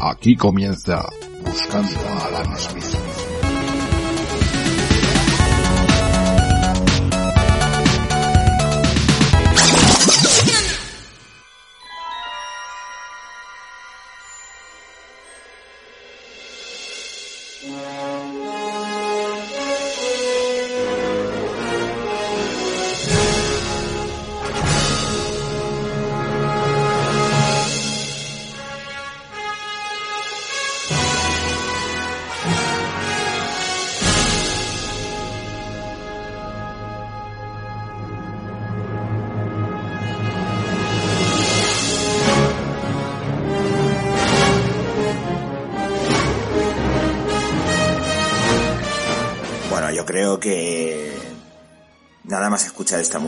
Aquí comienza Buscando a Alan Smith.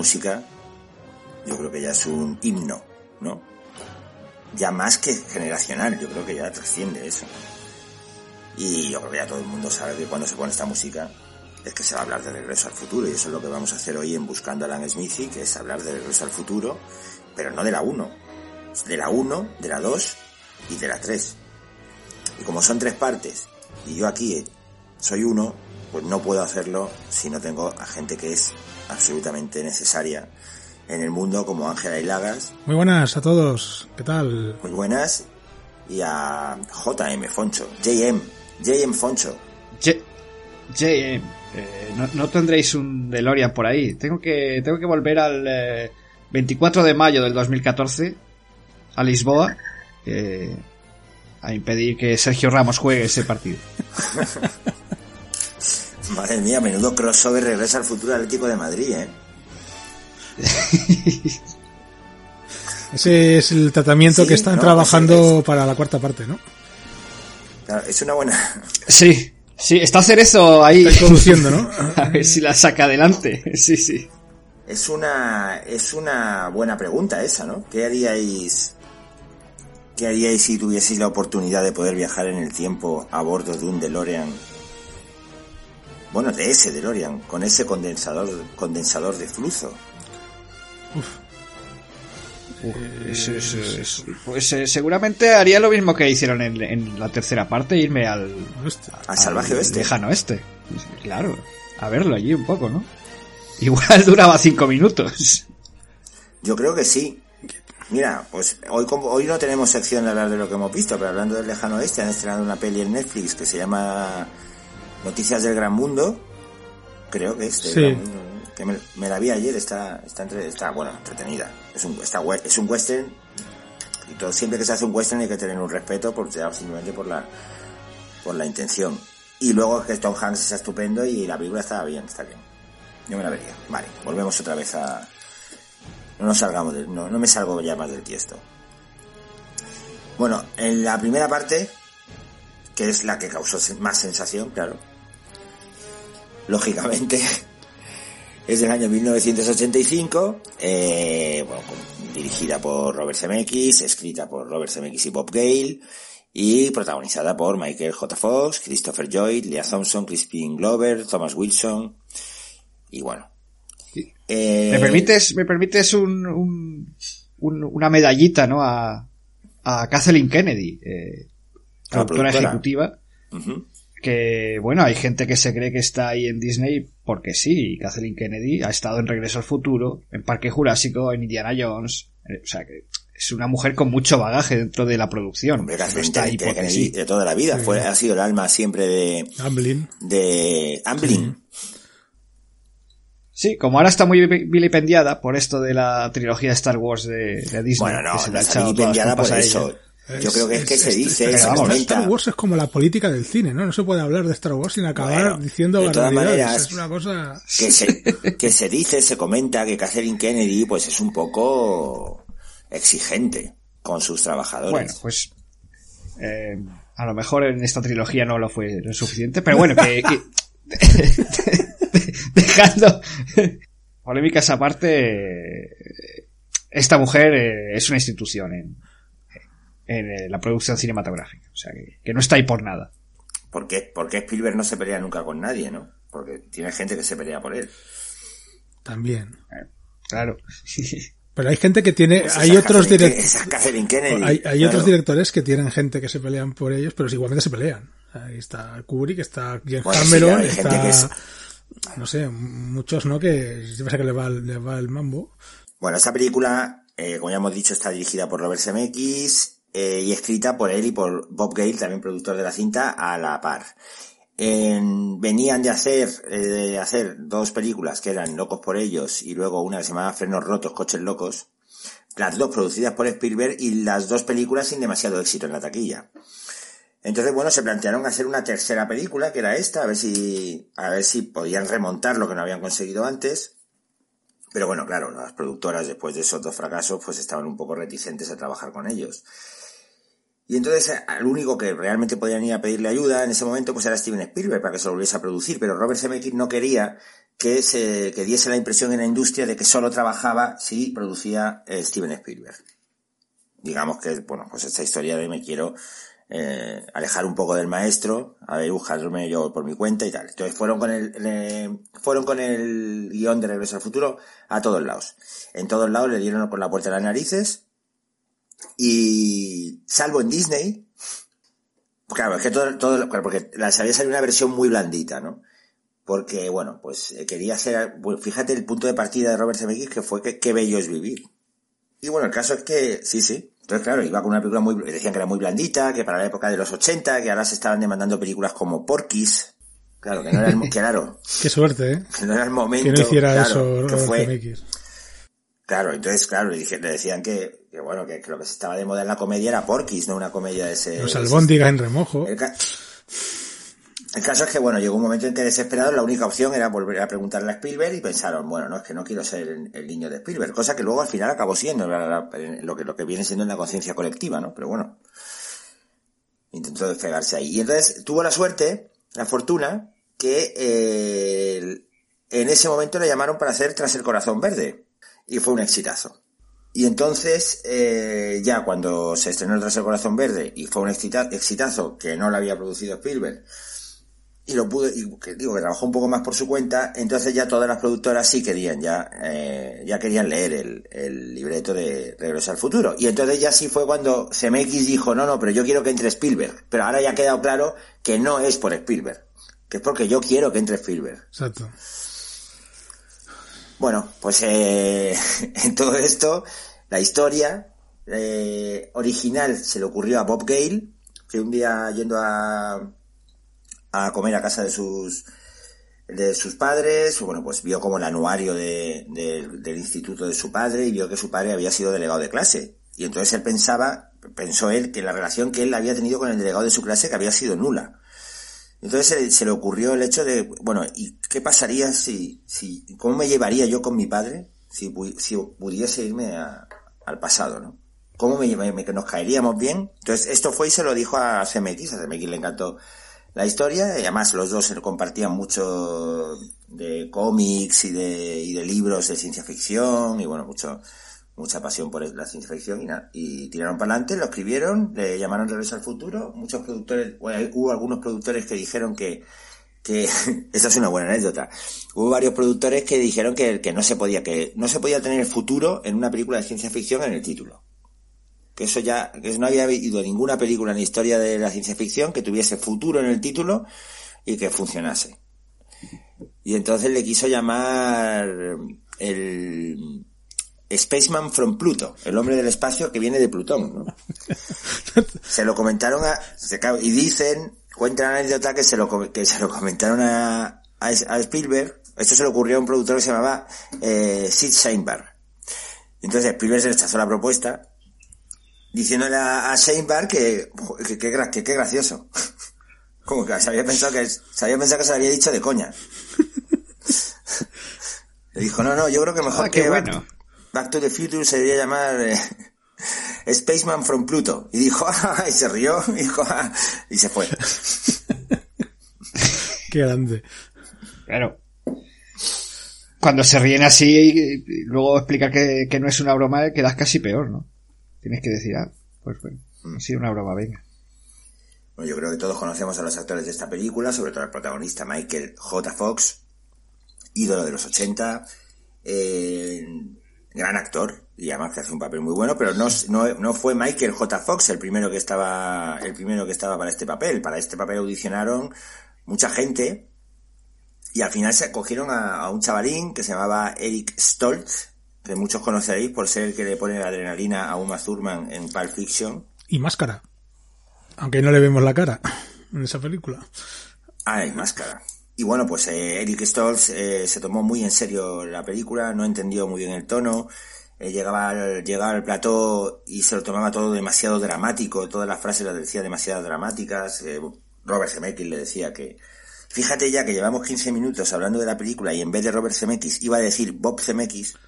Música, yo creo que ya es un himno, ¿no? Ya más que generacional, yo creo que ya trasciende eso. Y yo creo que ya todo el mundo sabe que cuando se pone esta música es que se va a hablar de regreso al futuro y eso es lo que vamos a hacer hoy en Buscando a Alan Smithy, que es hablar de regreso al futuro, pero no de la 1, de la 1, de la 2 y de la 3. Y como son tres partes, y yo aquí soy uno, pues no puedo hacerlo si no tengo a gente que es absolutamente necesaria en el mundo como Ángela y Lagas, Muy buenas a todos. ¿Qué tal? muy buenas, y a JM Foncho, JM, JM Foncho. Ye- Ye- eh, no, no tendréis un DeLorean por ahí. Tengo que, tengo que volver al eh, 24 de mayo del 2014 a Lisboa eh, a impedir que Sergio Ramos juegue ese partido. Madre mía, menudo crossover regresa al futuro Atlético de Madrid, ¿eh? Ese es el tratamiento Sí, que están no, trabajando para la cuarta parte, ¿no? Claro, es una buena... Sí, sí, está Cerezo ahí. Está introduciendo, ¿no? a ver si la saca adelante. Sí, sí. Es una, es una buena pregunta esa, ¿no? ¿Qué haríais, qué haríais si tuvieseis la oportunidad de poder viajar en el tiempo a bordo de un DeLorean? Bueno, de ese DeLorean, con ese condensador, condensador de flujo. Es- es- pues eh, seguramente haría lo mismo que hicieron en, en la tercera parte, irme al. Al salvaje al oeste. Lejano oeste. Claro, a verlo allí un poco, ¿no? Igual duraba cinco minutos. Yo creo que sí. Mira, pues hoy como hoy no tenemos sección de hablar de lo que hemos visto, pero hablando del lejano oeste, han estrenado una peli en Netflix que se llama Noticias del Gran Mundo. Creo que es del Sí. Gran Mundo, ¿no? que me, me la vi ayer, está, está, entre- está bueno, entretenida. Es un, está, es un western y todo, siempre que se hace un western hay que tener un respeto por, ya simplemente por la, por la intención. Y luego que Tom Hanks es estupendo y la película está bien, está bien. Yo me la vería. Vale, volvemos otra vez a, no nos salgamos del- no, no me salgo ya más del tiesto. Bueno, en la primera parte, que es la que causó más sensación, claro. Lógicamente, es del año 1985, eh, bueno, dirigida por Robert Zemeckis, escrita por Robert Zemeckis y Bob Gale, y protagonizada por Michael J. Fox, Christopher Lloyd, Leah Thompson, Crispin Glover, Thomas Wilson, y bueno. Eh, ¿Me permites, me permites un, un- un- una medallita, ¿no? A, a Kathleen Kennedy, eh, A la productora productora. ejecutiva. Que, bueno, hay gente que se cree que está ahí en Disney porque sí, Kathleen Kennedy ha estado en Regreso al Futuro, en Parque Jurásico, en Indiana Jones, eh, o sea que es una mujer con mucho bagaje dentro de la producción. Hombre, Kathleen está ahí Kennedy sí. de toda la vida. Fue, ha sido el alma siempre de, Amblin. de Amblin. Sí, como ahora está muy vi- vilipendiada por esto de la trilogía de Star Wars de, de Disney. Bueno, no, que se le no está vilipendiada por eso. Yo creo que es que se dice, se vamos. Star Wars es como la política del cine, ¿no? No se puede hablar de Star Wars sin acabar Bueno, diciendo de todas maneras, es una cosa... que se, que se dice, se comenta que Catherine Kennedy pues es un poco exigente con sus trabajadores. Bueno, pues eh, a lo mejor en esta trilogía no lo fue lo suficiente, pero bueno, que, que- dejando polémicas aparte, esta mujer eh, es una institución en, en eh, la producción cinematográfica, o sea que, que no está ahí por nada. ¿Por qué? Porque Spielberg no se pelea nunca con nadie, ¿no? Porque tiene gente que se pelea por él. También. Claro. Pero hay gente que tiene... Pues hay otros directores... Hay, hay claro. otros directores que tienen gente que se pelean por ellos, pero igualmente se pelean. Ahí está Kubrick, está James Bueno, sí, Cameron, está... que es- No sé, muchos, ¿no? Que se pasa que le va, el- le va el mambo. Bueno, esta película, eh, como ya hemos dicho, está dirigida por Robert Zemeckis eh, y escrita por él y por Bob Gale, también productor de la cinta, a la par. En- venían de hacer, eh, de hacer dos películas que eran Locos por ellos y luego una que se llamaba Frenos Rotos, Coches Locos. Las dos producidas por Spielberg y las dos películas sin demasiado éxito en la taquilla. Entonces, bueno, se plantearon hacer una tercera película, que era esta, a ver si, a ver si podían remontar lo que no habían conseguido antes. Pero bueno, claro, las productoras después de esos dos fracasos pues estaban un poco reticentes a trabajar con ellos. Y entonces al único que realmente podían ir a pedirle ayuda en ese momento pues era Steven Spielberg para que se lo volviese a producir, pero Robert Zemeckis no quería que se que diese la impresión en la industria de que solo trabajaba si producía eh, Steven Spielberg. Digamos que, bueno, pues esta historia de me quiero eh, alejar un poco del maestro, a ver, buscarme yo por mi cuenta y tal. Entonces fueron con el, fueron con el guion de Regreso al Futuro a todos lados. En todos lados le dieron con la puerta de las narices y salvo en Disney, claro, es que todo, todo, claro, porque la había salido una versión muy blandita, ¿no? Porque, bueno, pues eh, quería hacer, bueno, fíjate el punto de partida de Robert Zemeckis que fue que qué bello es vivir. Y bueno, el caso es que, sí, sí. Entonces, claro, iba con una película muy, decían que era muy blandita, que para la época de los 80, que ahora se estaban demandando películas como Porky's. Claro, que no era el, claro, Qué suerte, ¿eh? que no era el momento. Que no hiciera claro, eso que Robert fue, Zemeckis. Claro, entonces, claro, le, dije- le decían que, que bueno, que, que lo que se estaba de moda en la comedia era Porky's, no una comedia de ese... Los albóndigas en remojo. el, ca- el caso es que, bueno, llegó un momento en que desesperados la única opción era volver a preguntarle a Spielberg y pensaron, bueno, no, es que no quiero ser el, el niño de Spielberg, cosa que luego al final acabó siendo la- la- lo, que, lo que viene siendo en la conciencia colectiva, ¿no? Pero bueno, intentó despegarse ahí. Y entonces tuvo la suerte, la fortuna, que eh, en ese momento le llamaron para hacer Tras el Corazón Verde y fue un exitazo. Y entonces, eh, ya cuando se estrenó el Tras el Corazón Verde y fue un exitazo que no lo había producido Spielberg, y lo pudo, y que digo que trabajó un poco más por su cuenta, entonces ya todas las productoras sí querían, ya, eh, ya querían leer el, el libreto de Regreso al Futuro. Y entonces ya sí fue cuando CMX dijo, no, no, pero yo quiero que entre Spielberg. Pero ahora ya ha quedado claro que no es por Spielberg, que es porque yo quiero que entre Spielberg. Exacto. Bueno, pues eh, en todo esto, la historia eh, original se le ocurrió a Bob Gale, que un día yendo a, a comer a casa de sus de sus padres, bueno, pues vio como el anuario de, de- del instituto de su padre y vio que su padre había sido delegado de clase. Y entonces él pensaba, pensó él, que la relación que él había tenido con el delegado de su clase que había sido nula. Entonces se, le ocurrió el hecho de, bueno, ¿y qué pasaría si, si, cómo me llevaría yo con mi padre si, si pudiese irme a- al pasado, ¿no? ¿Cómo me, me- nos caeríamos bien? Entonces esto fue y se lo dijo a CMX, a CMX le encantó la historia y además los dos compartían mucho de cómics y de, y de libros de ciencia ficción y bueno, mucho, mucha pasión por la ciencia ficción y, nada, y tiraron para adelante, lo escribieron, le llamaron Regreso al Futuro, muchos productores, hubo algunos productores que dijeron que, que, esa es una buena anécdota, hubo varios productores que dijeron que, no se podía, que no se podía tener futuro en una película de ciencia ficción en el título. Que eso ya, que no había habido ninguna película en la historia de la ciencia ficción que tuviese futuro en el título y que funcionase. Y entonces le quiso llamar el Spaceman from Pluto, el hombre del espacio que viene de Plutón, ¿no? se lo comentaron a, se y dicen, cuentan la anécdota que se lo, que se lo comentaron a, a, a Spielberg, esto se le ocurrió a un productor que se llamaba eh, Sid Sheinberg. Entonces Spielberg se rechazó la propuesta diciéndole a, a que, que, gracioso. Como que se había pensado que, se había pensado que se lo había dicho de coña. Le dijo, no, no, yo creo que mejor Ah, que bueno. Back, to the Future se debería llamar eh, Spaceman from Pluto. Y dijo, "Ah", y se rió, y, dijo, "Ah", y se fue. Qué grande. Claro. Cuando se ríen así y, luego explicar que, que no es una broma, quedas casi peor, ¿no? Tienes que decir, ah, pues bueno, ha sido una broma, venga. Bueno, yo creo que todos conocemos a los actores de esta película, sobre todo al protagonista Michael J. Fox, ídolo de los 80, eh, gran actor, y además que hace un papel muy bueno, pero no, no, no fue Michael J. Fox el primero que estaba, el primero que estaba para este papel. Para este papel audicionaron mucha gente, y al final se cogieron a, a un chavalín que se llamaba Eric Stoltz, que muchos conoceréis por ser el que le pone la adrenalina a Uma Thurman en Pulp Fiction. Y máscara. Aunque no le vemos la cara en esa película. Ah, y máscara. Y bueno, pues eh, Eric Stoltz eh, se tomó muy en serio la película, no entendió muy bien el tono, eh, llegaba, al, llegaba al plató y se lo tomaba todo demasiado dramático, todas las frases las decía demasiado dramáticas. eh, Robert Zemeckis le decía que, fíjate ya que llevamos 15 minutos hablando de la película y en vez de Robert Zemeckis iba a decir Bob Zemeckis.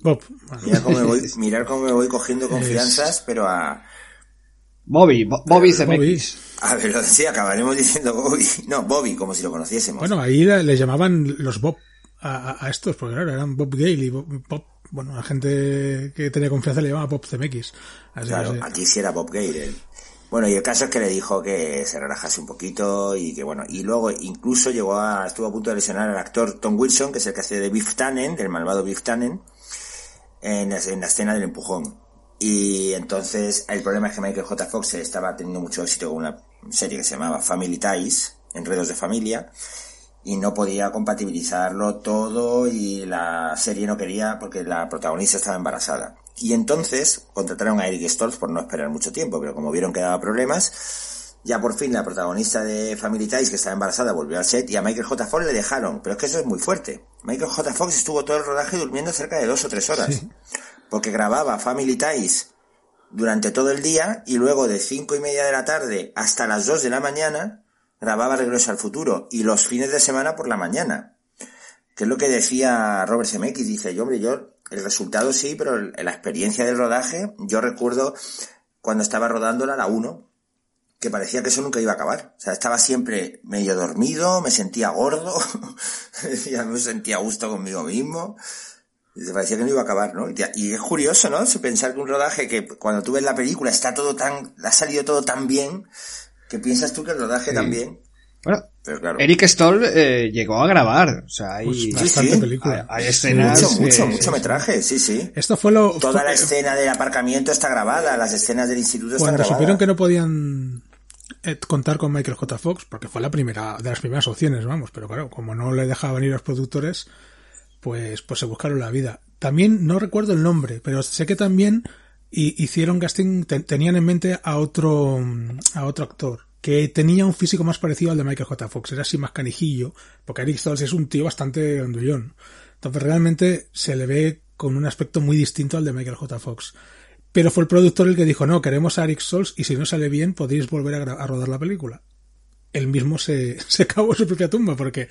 Bob. Mirar cómo me voy, mirar cómo me voy cogiendo confianzas, pero a, Bobby, Bo- Bobby Bobby. Zemeckis. a ver, sí, acabaremos diciendo Bobby. No, Bobby, como si lo conociésemos. Bueno, ahí le, le llamaban los Bob a, estos, porque claro, eran Bob Gale y Bob, Bob- bueno, la gente que tenía confianza le llamaba Bob CMX. Así Claro, que sí. aquí sí era Bob Gale. Bueno, y el caso es que le dijo que se relajase un poquito y que bueno, y luego incluso llegó a, estuvo a punto de lesionar al actor Tom Wilson, que es el que hace de Biff Tannen, del malvado Biff Tannen, en la, en la escena del empujón. Y entonces el problema es que Michael J. Fox estaba teniendo mucho éxito con una serie que se llamaba Family Ties, Enredos de Familia, y no podía compatibilizarlo todo y la serie no quería porque la protagonista estaba embarazada. Y entonces contrataron a Eric Stoltz por no esperar mucho tiempo, pero como vieron que daba problemas, ya por fin la protagonista de Family Ties, que estaba embarazada, volvió al set y a Michael J. Fox le dejaron. Pero es que eso es muy fuerte. Michael J. Fox estuvo todo el rodaje durmiendo cerca de dos o tres horas. Porque grababa Family Ties durante todo el día y luego de cinco y media de la tarde hasta las dos de la mañana grababa Regreso al Futuro y los fines de semana por la mañana. Que es lo que decía Robert Zemeckis, dice, yo hombre, yo, el resultado sí, pero la experiencia del rodaje, yo recuerdo cuando estaba rodándola la 1, que parecía que eso nunca iba a acabar. O sea, estaba siempre medio dormido, me sentía gordo, ya me sentía a gusto conmigo mismo. Y te parecía que no iba a acabar, ¿no? Y es curioso, ¿no? Pensar que un rodaje que cuando tú ves la película está todo tan, ha salido todo tan bien, que piensas tú que el rodaje también. Bueno, Pero claro. Eric Stoll eh, llegó a grabar. O sea, hay, Pues Sí, bastante sí. película. hay escenas. Mucho, mucho, eh, mucho metraje, sí, sí. Esto fue lo... Toda fue- la escena del aparcamiento está grabada, las escenas del instituto están Cuando grabadas. supieron que no podían eh, contar con Michael J. Fox, porque fue la primera de las primeras opciones, vamos, pero claro, como no le dejaban ir los productores, pues, pues se buscaron la vida. También no recuerdo el nombre, pero sé que también hi- hicieron casting, te- tenían en mente a otro, a otro actor que tenía un físico más parecido al de Michael J. Fox, era así más canijillo, porque Eric Stoltz es un tío bastante grandullón. Entonces realmente se le ve con un aspecto muy distinto al de Michael J. Fox. Pero fue el productor el que dijo, no, queremos a Eric Stoltz y si no sale bien podéis volver a rodar la película. Él mismo se, se cavó su propia tumba porque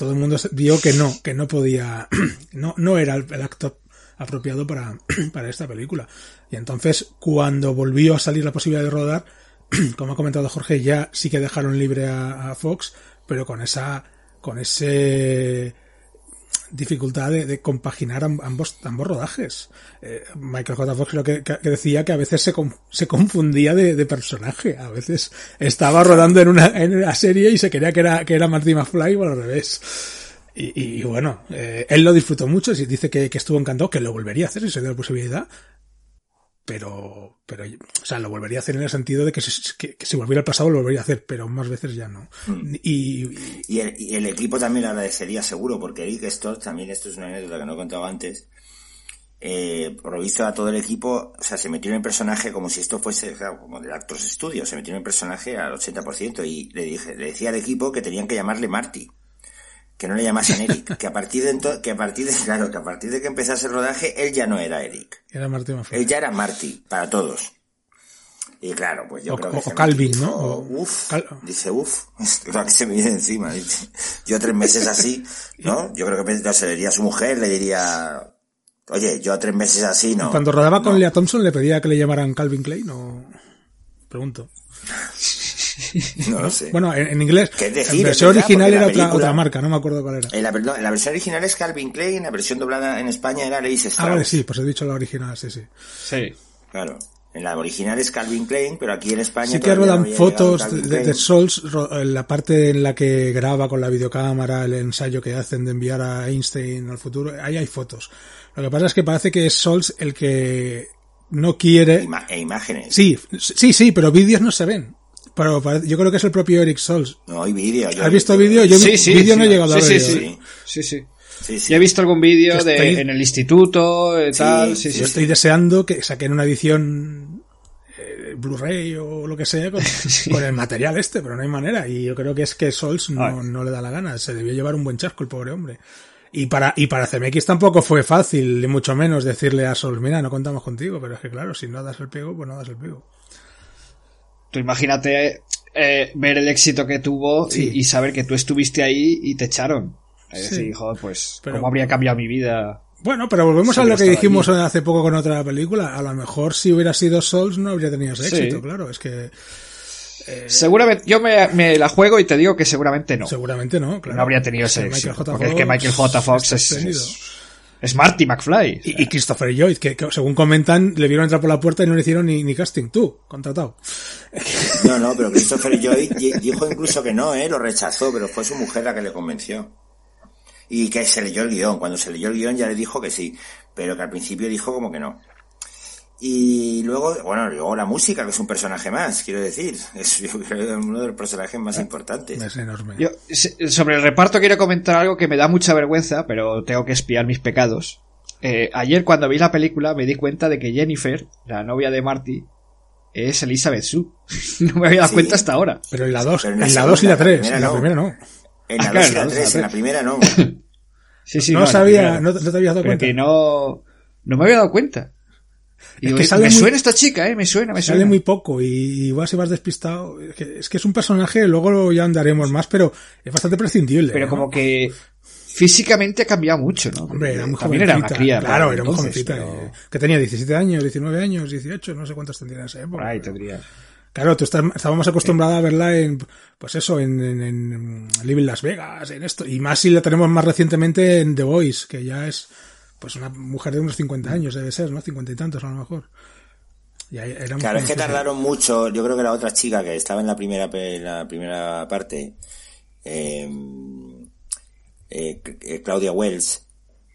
todo el mundo vio que no, que no podía, no, no era el, el actor apropiado para, para esta película. Y entonces cuando volvió a salir la posibilidad de rodar, como ha comentado Jorge, ya sí que dejaron libre a Fox, pero con esa, con ese dificultad de, de compaginar amb- ambos, ambos rodajes. Eh, Michael J. Fox creo que, que decía que a veces se, se confundía de, de personaje. A veces estaba rodando en una, en una serie y se creía que era, que era Marty McFly o al revés. Y, y bueno, eh, él lo disfrutó mucho y dice que, que estuvo encantado, que lo volvería a hacer si se dio la posibilidad. Pero, pero, o sea, lo volvería a hacer en el sentido de que, si- que, que si volviera al pasado lo volvería a hacer, pero más veces ya no. Y, y- Y el, y el equipo también le agradecería seguro, porque Eric Stoltz, también esto es una anécdota que no he contado antes, eh, por lo visto a todo el equipo, o sea, se metió en el personaje como si esto fuese, claro, como de Actors Studio, se metió en el personaje al 80% y le dije, le decía al equipo que tenían que llamarle Marty, que no le llamasen Eric, que a partir de que a partir de, claro, que a partir de que empezase el rodaje, él ya no era Eric. era Marty. Él ya era Marty, para todos. Y claro, pues yo O- creo que o Calvin, dijo, ¿no? O uf, Cal- dice, uf, lo que se me viene encima. Dice, yo tres meses así, ¿no? Yo creo que no, se le diría a su mujer, le diría, oye, yo tres meses así, no. Cuando rodaba con no. Lea Thompson le pedía que le llamaran Calvin Klein o... Pregunto. No lo sé. Bueno, en, en inglés, ¿Qué decir? en versión original era la otra, otra marca, no me acuerdo cuál era. En la, no, en la versión original es Calvin Klein, en la versión doblada en España era Leis Strauss. Ah, vale, sí, pues he dicho la original, sí, sí. Sí. Claro. En la original es Calvin Klein, pero aquí en España Sí que no rodan había llegado fotos de, de en la parte en la que graba con la videocámara el ensayo que hacen de enviar a Einstein al futuro, ahí hay fotos. Lo que pasa es que parece que es Souls el que no quiere... Ima- e imágenes. Sí, sí, sí, pero vídeos no se ven. Pero yo creo que es el propio Eric Souls. No hay vídeo. ¿Has visto vídeo? Yo Sí, sí. vídeo no he sí. llegado a sí, ver. sí, sí. ¿eh? Sí, sí. Sí, sí. Ya he visto algún vídeo estoy- en el instituto, eh, tal, sí, sí, sí. Yo estoy deseando que saquen una edición eh, Blu-ray o lo que sea con, con el material este, pero no hay manera. Y yo creo que es que Souls no, no le da la gana. Se debió llevar un buen chasco el pobre hombre. Y para, y para CMX tampoco fue fácil, ni mucho menos decirle a Souls, mira, no contamos contigo, pero es que claro, si no das el pego, pues no das el pego. Tú imagínate eh, ver el éxito que tuvo y- Sí. y, saber que tú estuviste ahí y te echaron. Es Sí. decir, joder, pues, Pero- ¿cómo habría cambiado mi vida? Bueno, pero volvemos a lo que dijimos allí. hace poco con otra película. A lo mejor si hubiera sido Souls no habría tenido ese Sí. éxito, claro. Es que Seguramente, yo me, me la juego y te digo que seguramente no. seguramente no, claro. No habría tenido ese éxito. Porque es que Michael J. Fox es. Es, Marty McFly. Y, y Christopher Lloyd, que, que según comentan, le vieron entrar por la puerta y no le hicieron ni, ni casting. Tú, contratado. No, no, pero Christopher Lloyd di- dijo incluso que no, ¿eh? Lo rechazó, pero fue su mujer la que le convenció. Y que se leyó el guion. Cuando se leyó el guion ya le dijo que sí, pero que al principio dijo como que no. Y luego, bueno, luego la música, que es un personaje más, quiero decir. Es yo creo, uno de los personajes más importantes. Es enorme. Yo, sobre el reparto quiero comentar algo que me da mucha vergüenza, pero tengo que espiar mis pecados. Eh, ayer cuando vi la película me di cuenta de que Jennifer, la novia de Marty, es Elizabeth Sue. no me había dado Sí. cuenta hasta ahora. Pero en la 2, Pero en en la 2 y la segunda, 3. en la En la primera no. En la Ah, claro, 2 y la la dos, 3, la en la primera no. Sí, sí, no sabía, primera. no, no te habías dado Pero cuenta. que no, no me había dado cuenta. Y Es que sale me muy- suena esta chica, eh, me suena, me Sale suena. muy poco y igual si vas despistado. Es que, es que es un personaje, luego ya andaremos más, pero es bastante prescindible. Pero ¿no? como que físicamente ha cambiado mucho, ¿no? Hombre, era muy También era una cría. Claro, era muy entonces, jovencita. pero eh, Que tenía 17 años, 19 años, 18, no sé cuántos tendría en esa época. Ahí tendría. Claro, tú estás, estábamos acostumbrados a verla en, pues eso, en, en, en Living Las Vegas, en esto. Y más si la tenemos más recientemente en The Voice, que ya es, pues una mujer de unos 50 años, debe ser, ¿no? 50 y tantos a lo mejor. Era Claro, es que tardaron mucho. Yo creo que la otra chica que estaba en la primera, en la primera parte, eh, eh, eh, Claudia Wells,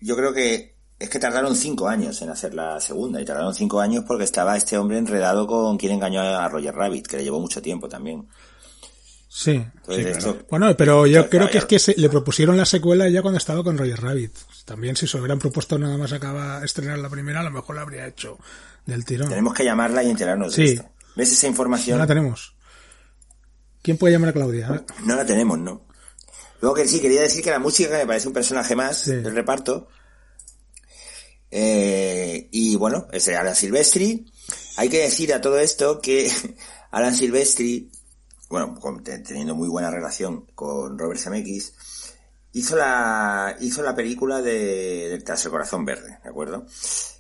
yo creo que es que tardaron cinco años en hacer la segunda. Y tardaron cinco años porque estaba este hombre enredado con quien engañó a Roger Rabbit, que le llevó mucho tiempo también. Sí. Esto- Bueno, pero yo Claro, creo que es claro. que se, le propusieron la secuela ya cuando estaba con Roger Rabbit. También si se hubieran propuesto nada más acaba estrenar la primera, a lo mejor la habría hecho del tirón. tenemos que llamarla y enterarnos Sí. de esto. ¿Ves esa No información? la tenemos. ¿Quién puede llamar a Claudia? A. No la tenemos, ¿no? Luego que sí, quería decir que la música que me parece un personaje más Sí. del reparto. Eh, y bueno, es de Alan Silvestri. Hay que decir a todo esto que Alan Silvestri, bueno, teniendo muy buena relación con Robert Zemeckis, hizo la, hizo la película de, de Tras el Corazón Verde, ¿de acuerdo?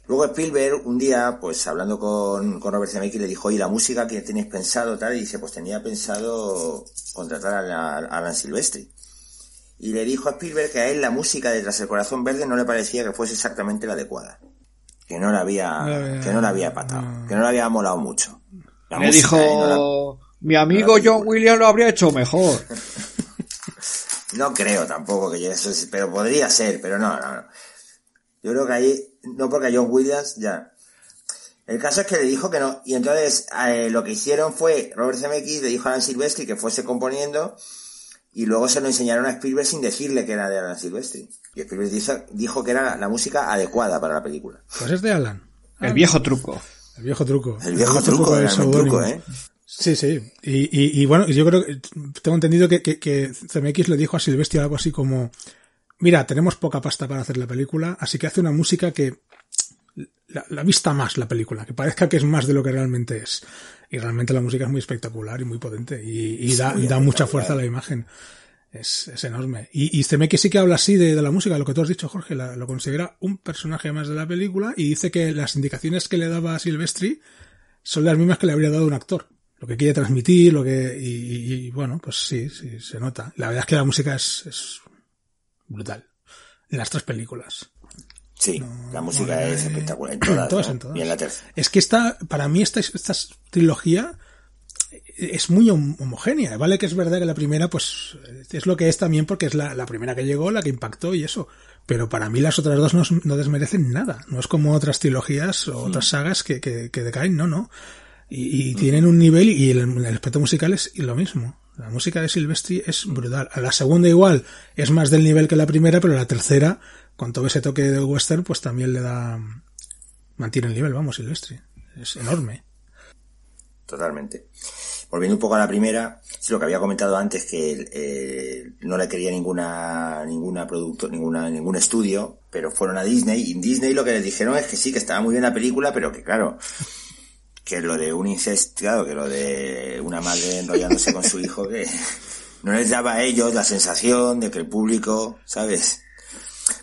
Luego Spielberg, un día, pues hablando con, con Robert Zemeckis, le dijo, oye, la música que tenéis pensado, tal, y dice, pues tenía pensado contratar a, la- a Alan Silvestri. Y le dijo a Spielberg que a él la música de Tras el Corazón Verde no le parecía que fuese exactamente la adecuada. Que no la había, No la había- que no la había patado, no. que no le había molado mucho. La Me música, dijo, ¿eh? No la- mi amigo no la John. Williams lo habría hecho mejor. No creo tampoco que llegue a eso, pero podría ser, pero no, no, no. Yo creo que ahí, no porque a John Williams, ya. El caso es que le dijo que no, y entonces eh, lo que hicieron fue, Robert Zemeckis le dijo a Alan Silvestri que fuese componiendo, y luego se lo enseñaron a Spielberg sin decirle que era de Alan Silvestri. Y Spielberg dijo, dijo que era la música adecuada para la película. Pues es de Alan. El viejo truco. El viejo truco. El viejo truco, del el gran seudónimo. truco, ¿eh? Sí, sí. Y, y, y bueno, yo creo que tengo entendido que, que, que CMX le dijo a Silvestre algo así como, mira, tenemos poca pasta para hacer la película, así que hace una música que la, la, vista más la película, que parezca que es más de lo que realmente es. Y realmente la música es muy espectacular y muy potente y, y da, da mucha fuerza a la imagen. Es, es enorme. Y, y que sí que habla así de, de, la música, lo que tú has dicho, Jorge, la, lo considera un personaje más de la película y dice que las indicaciones que le daba a Silvestri son las mismas que le habría dado un actor. Lo que quiere transmitir, lo que, y, y bueno, pues sí, sí, se nota. La verdad es que la música es, es brutal. En las tres películas. Sí, no, la música es eh, espectacular en todas, todas, ¿no? en todas. Y en la tercera. Es que esta, para mí esta, esta trilogía es muy homogénea. Vale que es verdad que la primera, pues, es lo que es también porque es la, la primera que llegó, la que impactó y eso. Pero para mí las otras dos no, no desmerecen nada. No es como otras trilogías o otras sagas que, que, que decaen, no, no. Y, y tienen un nivel y el, el aspecto musical es lo mismo. La música de Silvestri es brutal. A la segunda igual es más del nivel que la primera, pero la tercera, con todo ese toque de western, pues también le da, mantiene el nivel, vamos, Silvestri. Es enorme. Totalmente. Volviendo un poco a la primera, sí, lo que había comentado antes que eh, no le quería ninguna ninguna producto, ninguna ningún estudio, pero fueron a Disney y en Disney lo que les dijeron es que sí que estaba muy bien la película, pero que claro, que lo de un incesto, claro, que lo de una madre enrollándose con su hijo que no les daba a ellos la sensación de que el público, ¿sabes?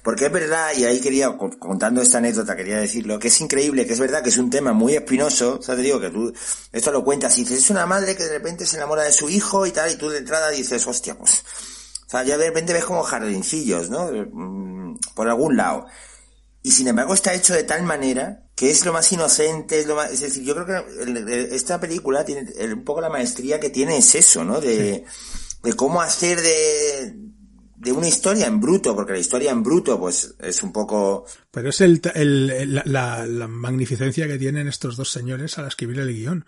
Porque es verdad, y ahí quería, contando esta anécdota, quería decirlo, que es increíble, que es verdad que es un tema muy espinoso, o sea, te digo que tú, esto lo cuentas y dices, es una madre que de repente se enamora de su hijo y tal, y tú de entrada dices, hostia, pues, o sea, ya de repente ves como jardincillos, ¿no? Por algún lado. Y sin embargo está hecho de tal manera que es lo más inocente, es lo más, es decir, yo creo que esta película tiene, un poco la maestría que tiene es eso, ¿no? De, de cómo hacer de, de una historia en bruto, porque la historia en bruto, pues, es un poco... Pero es el, el la, la, la, magnificencia que tienen estos dos señores al escribir el guion.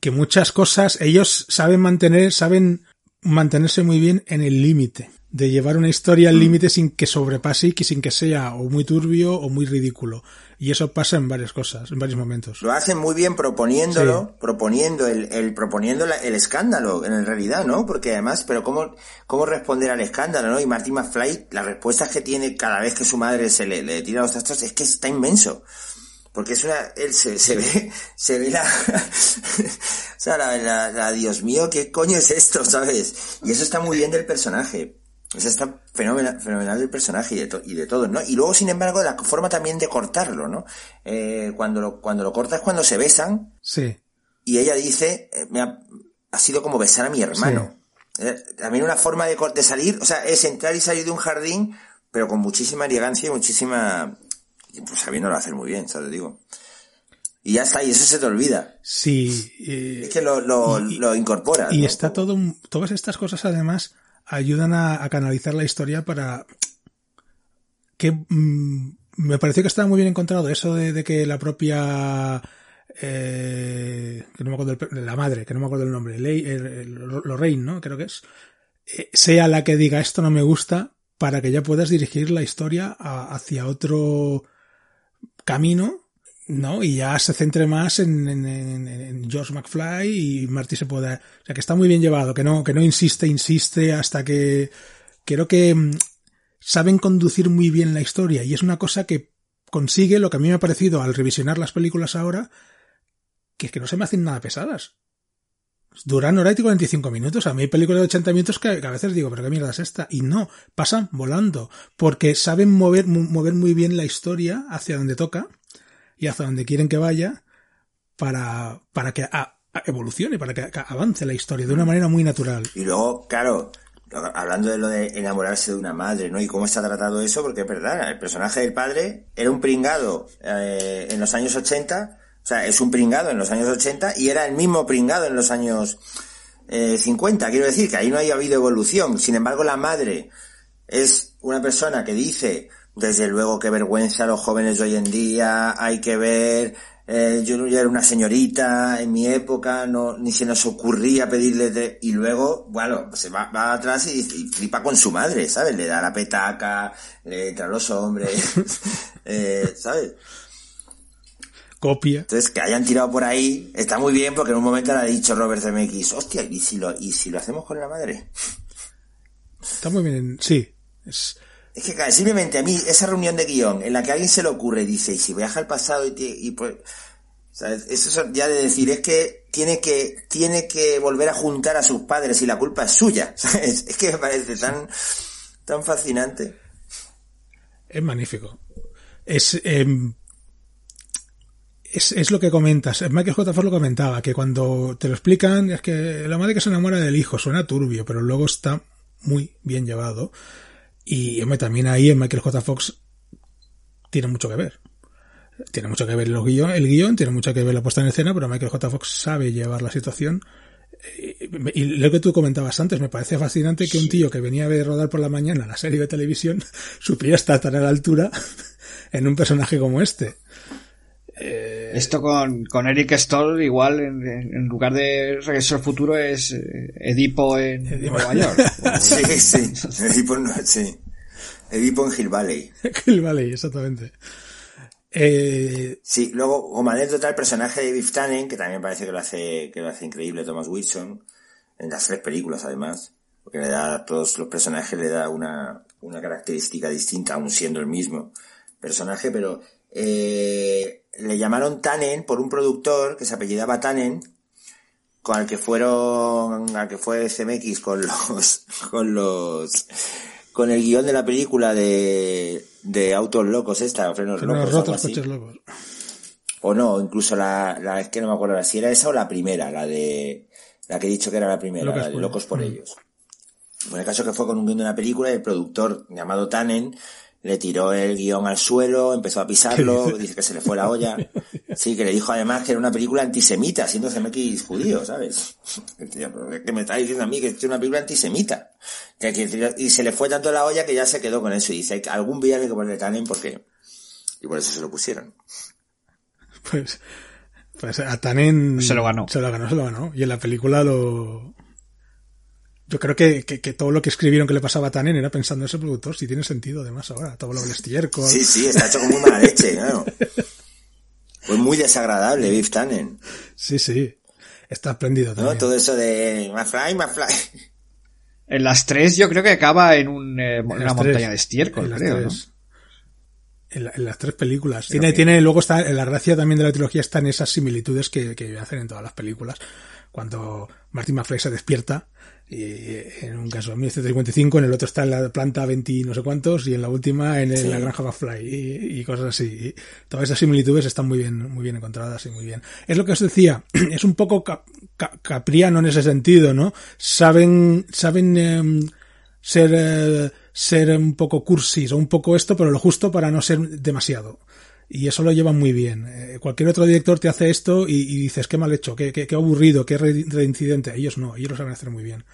Que muchas cosas, ellos saben mantener, saben mantenerse muy bien en el límite. De llevar una historia al límite sin que sobrepase y que sin que sea o muy turbio o muy ridículo. Y eso pasa en varias cosas, en varios momentos. Lo hacen muy bien proponiéndolo, sí. proponiendo el, el proponiendo la, el escándalo, en realidad, ¿no? Porque además, pero cómo, cómo responder al escándalo, ¿no? Y Martin McFly, las respuestas que tiene cada vez que su madre se le, le tira los trastos, es que está inmenso. Porque es una, él se, se ve, se ve la, o sea, la, la, la, Dios mío, ¿qué coño es esto, sabes? Y eso está muy bien del personaje. Eso está fenomenal, fenomenal del personaje y de, to, y de todo, ¿no? Y luego, sin embargo, la forma también de cortarlo, ¿no? Eh, cuando lo, cuando lo cortas cuando se besan. Sí. Y ella dice, eh, me ha, ha sido como besar a mi hermano. Sí. Eh, también una forma de, de salir, o sea, es entrar y salir de un jardín, pero con muchísima elegancia y muchísima, pues sabiéndolo hacer muy bien, ¿sabes? Digo. Y ya está, y eso se te olvida. Sí. Eh, es que lo, lo, y, lo incorporas. Y ¿no? está todo, todas estas cosas además ayudan a, a canalizar la historia para que mmm, me pareció que estaba muy bien encontrado eso de, de que la propia eh, que no me acuerdo de la madre, que no me acuerdo el nombre, el, el, Lorraine, ¿no? Creo que es, eh, sea la que diga esto no me gusta para que ya puedas dirigir la historia a, hacia otro camino ¿no? Y ya se centre más en, en, en, George McFly y Marty se pueda, o sea que está muy bien llevado, que no, que no insiste, insiste hasta que, creo que mm, saben conducir muy bien la historia y es una cosa que consigue lo que a mí me ha parecido al revisionar las películas ahora, que es que no se me hacen nada pesadas. Duran hora y 45 minutos. A mí hay películas de 80 minutos que, a veces digo, pero qué mierda es esta. Y no, pasan volando. Porque saben mover, mover muy bien la historia hacia donde toca y hacia donde quieren que vaya para, para que a, evolucione, para que, que, avance la historia de una manera muy natural. Y luego, claro, hablando de lo de enamorarse de una madre, ¿no? Y cómo está tratado eso, porque es verdad, el personaje del padre era un pringado eh, en los años 80, o sea, es un pringado en los años 80 y era el mismo pringado en los años eh, 50. Quiero decir que ahí no haya habido evolución. Sin embargo, la madre es una persona que dice, desde luego, qué vergüenza los jóvenes de hoy en día, hay que ver, eh, yo ya era una señorita en mi época, no, ni se nos ocurría pedirle y luego, bueno, se va, va atrás y, y, flipa con su madre, ¿sabes? Le da la petaca, le entra a los hombres, eh, ¿sabes? Copia. Entonces, que hayan tirado por ahí, está muy bien porque en un momento le ha dicho Robert Zemeckis, hostia, ¿y si lo, y si lo hacemos con la madre? Está muy bien, sí. Es, Es que simplemente a mí, esa reunión de guion en la que a alguien se le ocurre y dice, y si viaja al pasado y, y pues, ¿sabes? Eso ya de decir, es que tiene que, tiene que volver a juntar a sus padres y la culpa es suya, ¿sabes? Es que me parece tan, tan fascinante. Es magnífico. Es, em, es, es lo que comentas. Michael J. Fox lo comentaba, que cuando te lo explican, es que la madre que se enamora del hijo suena turbio, pero luego está muy bien llevado. Y hombre, también ahí en Michael J. Fox tiene mucho que ver. Tiene mucho que ver el guion, el guion, tiene mucho que ver la puesta en escena, pero Michael J. Fox sabe llevar la situación. Eh, Y lo que tú comentabas antes, me parece fascinante que un tío que venía a rodar por la mañana la serie de televisión supiera estar tan a la altura en un personaje como este. Esto con, con Eric Stoll igual en, lugar de Regreso al Futuro es eh, Edipo en Edipo. Nueva York. Sí, sí. Edipo, no- sí. Edipo en Hill Valley. el Valley, exactamente. Eh, Sí, luego, como anécdota, el personaje de Biff Tannen, que también parece que lo hace, que lo hace increíble Thomas Wilson, en las tres películas además, porque le da a todos los personajes le da una, una característica distinta, aun siendo el mismo personaje, pero eh, le llamaron Tannen por un productor que se apellidaba Tannen, con el que fueron, al que fue CMX con los, con los, con el guion de la película de, de Autos Locos esta, Frenos Locos, rotos coches locos. O no, incluso la, la, es que no me acuerdo si era esa o la primera, la de, la que he dicho que era la primera, Locas la de por Locos ellos. por ellos. Bueno, el caso que fue con un guion de una película y el productor llamado Tannen le tiró el guion al suelo, empezó a pisarlo, ¿Qué dice? que se le fue la olla. Sí, que le dijo además que era una película antisemita, siendo CMX judío, ¿sabes? ¿Qué me está diciendo a mí que es una película antisemita? Que- que- y se le fue tanto la olla que ya se quedó con eso y dice, algún día hay que ponerle Tannen porque... Y por eso se lo pusieron. Pues, pues a Tannen Se lo ganó. Se lo ganó, se lo ganó. Y en la película lo... Yo creo que, que, que todo lo que escribieron que le pasaba a Tannen era pensando en ese productor, si tiene sentido además ahora, todo lo del estiércol. Sí, sí, está hecho muy mala leche, claro. Fue muy desagradable, Biff Tannen. sí, sí. Está espléndido ¿no? también. Todo eso de McFly, McFly. En las tres yo creo que acaba en un, eh, En una montaña tres. de estiércol, En las creo, ¿no? tres. En, la- en las tres películas. Tiene, que- tiene, luego está, en la gracia también de la trilogía están esas similitudes que, que hacen en todas las películas. Cuando Martin McFly se despierta, y en un caso en 1955, en el otro está en la planta 20 y no sé cuántos, y en la última en, Sí. la granja McFly, y, y cosas así. Y todas esas similitudes están muy bien, muy bien encontradas y muy bien. Es lo que os decía, es un poco cap- ca- capriano en ese sentido, ¿no? Saben, saben, em, ser eh, ser un poco cursis o un poco esto, pero lo justo para no ser demasiado. Y eso lo llevan muy bien. Eh, cualquier otro director te hace esto y, y dices, qué mal hecho, qué, qué, qué aburrido, qué re- reincidente. Ellos no, ellos lo saben hacer muy bien.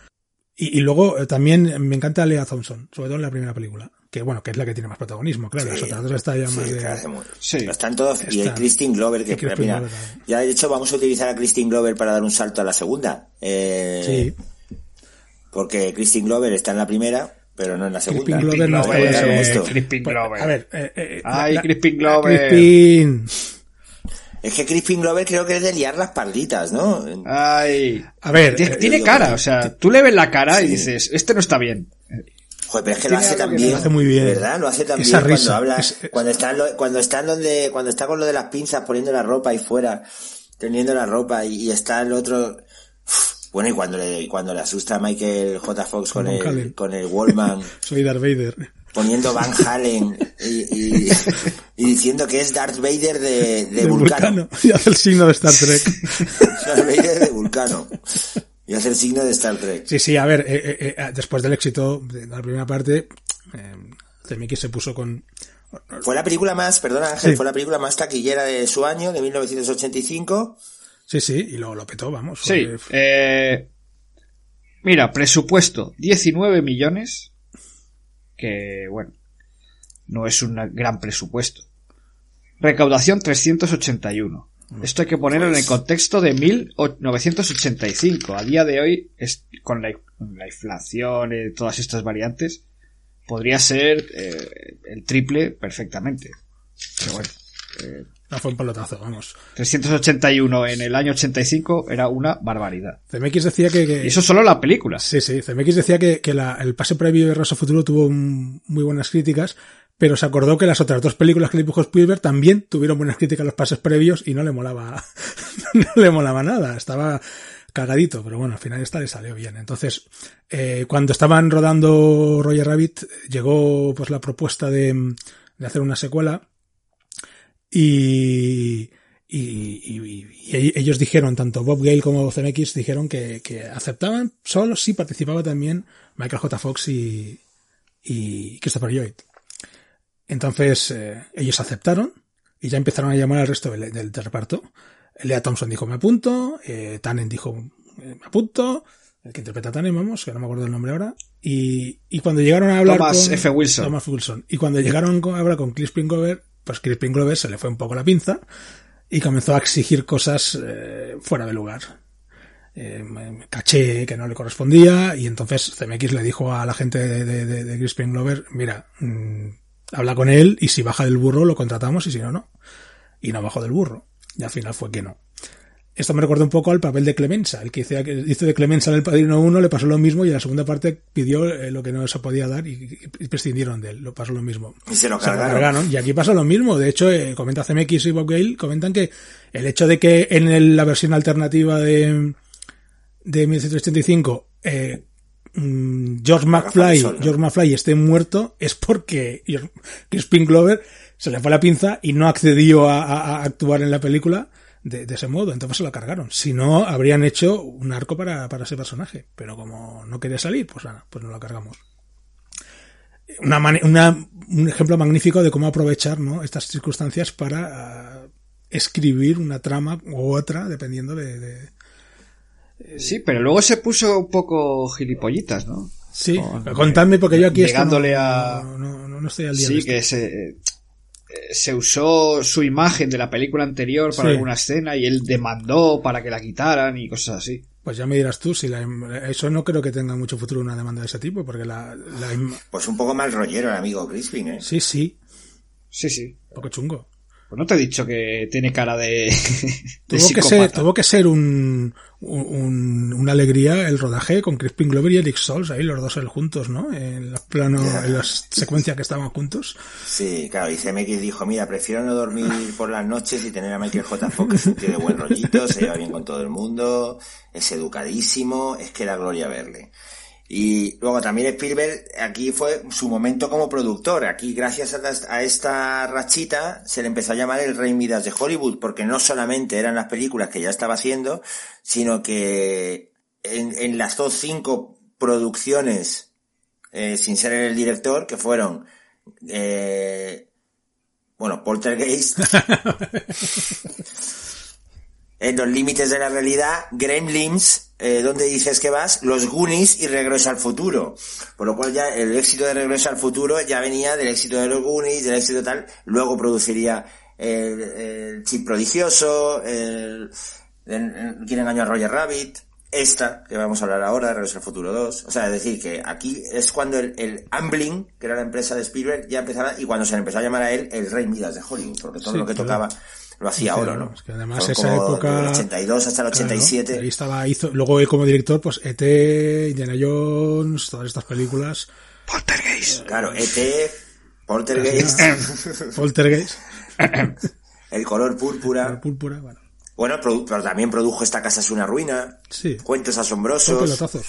Y, y luego eh, también me encanta Lea Thompson, sobre todo en la primera película. Que bueno, que es la que tiene más protagonismo, claro. Sí, las otras dos está ya Sí, más de... que hace muy- Sí. Están todos, y el Están. Christine Glover, que mira, ya de hecho vamos a utilizar a Christine Glover para dar un salto a la segunda. Eh, Sí, Porque Christine Glover está en la primera, pero no en la segunda. Crispin Glover no está en la segunda. Crispin Pues, Glover. a ver, eh, eh, Ay, la- Crispin la- Glover. Crispin. Es que Crispin Glover creo que es de liar las parditas, ¿no? Ay. A ver, Tiene, eh, tiene cara, o sea, tú le ves la cara y dices, este no está bien. Joder, pero es que lo hace también. lo hace muy bien. ¿Verdad? Lo hace también Esa cuando risa, habla, es- es- cuando está, cuando está en donde, cuando está con lo de las pinzas poniendo la ropa ahí fuera, teniendo la ropa y, y está el otro, bueno, y cuando le, cuando le asusta a Michael J. Fox con el, con el Wallman, soy Darth Vader. Poniendo Van Halen y, y, y diciendo que es Darth Vader de, de, De Vulcano. Vulcano. Y hace el signo de Star Trek. Darth Vader de Vulcano. Y hace el signo de Star Trek. Sí, sí, a ver, eh, eh, eh, después del éxito de la primera parte, eh, CMX se puso con... Fue la película más, perdona Ángel, Sí. fue la película más taquillera de su año, de 1985. Sí, sí, y lo, lo petó, vamos. Sí. Fue- Eh, mira, presupuesto 19 millones. Que, bueno, no es un gran presupuesto. Recaudación 381. Esto hay que ponerlo en el contexto de 1985. A día de hoy, es, con, la, con la inflación y todas estas variantes, podría ser eh, el triple perfectamente. Pero bueno, eh, No fue un pelotazo, vamos. 381 en el año 85 era una barbaridad. CMX decía que... que y eso solo la película. Sí, sí. CMX decía que, que la, el pase previo de Rosa Futuro tuvo un, muy buenas críticas, pero se acordó que las otras dos películas que dibujó Spielberg también tuvieron buenas críticas a los pases previos y no le molaba, no le molaba nada. Estaba cagadito, pero bueno, al final esta le salió bien. Entonces, eh, cuando estaban rodando Roger Rabbit, llegó pues la propuesta de, de hacer una secuela y, y, y, y, ellos dijeron, tanto Bob Gale como CMX dijeron que, que aceptaban solo si participaba también Michael J. Fox y, y Christopher Lloyd. Entonces eh, ellos aceptaron y ya empezaron a llamar al resto del, del, del reparto. Lea Thompson dijo me apunto, eh, Tannen dijo me apunto, el que interpreta a Tannen, vamos, que no me acuerdo el nombre ahora. Y, y cuando llegaron a hablar Thomas con F. Wilson. Thomas Wilson y cuando llegaron a hablar con Crispin Glover, pues Crispin Glover se le fue un poco la pinza y comenzó a exigir cosas eh, fuera de lugar. Eh, caché que no le correspondía y entonces CMX le dijo a la gente de, de, de, Crispin Glover, mira, mmm, habla con él y si baja del burro lo contratamos y si no, no. Y no bajó del burro. Y al final fue que no. Esto me recuerda un poco al papel de Clemenza. El que hizo de Clemenza en El Padrino 1 le pasó lo mismo y en la segunda parte pidió eh, lo que no se podía dar y, prescindieron de él. Lo pasó lo mismo. Y se lo Se lo cargaron. Y aquí pasa lo mismo. De hecho, eh, comenta CMX y Bob Gale, comentan que el hecho de que en el, la versión alternativa de, de 1985 eh, George McFly, George McFly esté muerto es porque Crispin Glover se le fue la pinza y no accedió a, a, a actuar en la película de, de, ese modo, entonces se lo cargaron. Si no, habrían hecho un arco para, para ese personaje, pero como no quería salir, pues nada, pues no lo cargamos. Una, una, un ejemplo magnífico de cómo aprovechar ¿no? estas circunstancias para uh, escribir una trama u otra, dependiendo de, de Sí, pero luego se puso un poco gilipollitas, ¿no? Sí, Con, contadme porque yo aquí llegándole no, a no, no, no, estoy al día. Sí, que se se usó su imagen de la película anterior para sí. alguna escena y él demandó para que la quitaran y cosas así. Pues ya me dirás tú, si la, eso no creo que tenga mucho futuro una demanda de ese tipo, porque la... la pues un poco mal rollero el amigo Crispin, ¿eh? Sí, sí. Sí, sí. Un poco chungo. Pues no te he dicho que tiene cara de. de tuvo, que ser, tuvo que ser un, un, una alegría el rodaje con Crispin Glover y Eric Sols, ahí los dos él juntos, ¿no? En los planos, yeah. en las secuencias que estaban juntos. Sí, claro, y CMX dijo, mira, prefiero no dormir por las noches y tener a Michael J. Fox, que es un tío de buen rollito, se lleva bien con todo el mundo, es educadísimo, es que era gloria verle. Y luego también Spielberg, aquí fue su momento como productor. Aquí, gracias a, a, esta rachita, se le empezó a llamar el Rey Midas de Hollywood, porque no solamente eran las películas que ya estaba haciendo, sino que en, en las dos cinco producciones, eh, sin ser el director, que fueron, eh, bueno, Poltergeist, en los límites de la realidad, Gremlins, eh, ¿dónde dices que vas? Los Goonies y Regreso al Futuro. Por lo cual ya el éxito de Regreso al Futuro ya venía del éxito de los Goonies, del éxito tal, luego produciría el, el Chip Prodigioso, el, el, Quién engañó a Roger Rabbit, esta, que vamos a hablar ahora, Regreso al Futuro 2. O sea, es decir, que aquí es cuando el, el Amblin, que era la empresa de Spielberg, ya empezaba, y cuando se le empezó a llamar a él el Rey Midas de Hollywood, porque todo sí, lo que claro. tocaba lo hacía ahora, ¿no? Es que además esa época... Del 82 hasta el 87. Claro, ahí estaba, hizo, luego él como director, pues E.T., Indiana Jones, todas estas películas. Poltergeist. Claro, E.T., Poltergeist. Poltergeist. el color púrpura. El púrpura, bueno. Bueno, pero también produjo Esta casa es una ruina. Sí. Cuentos asombrosos.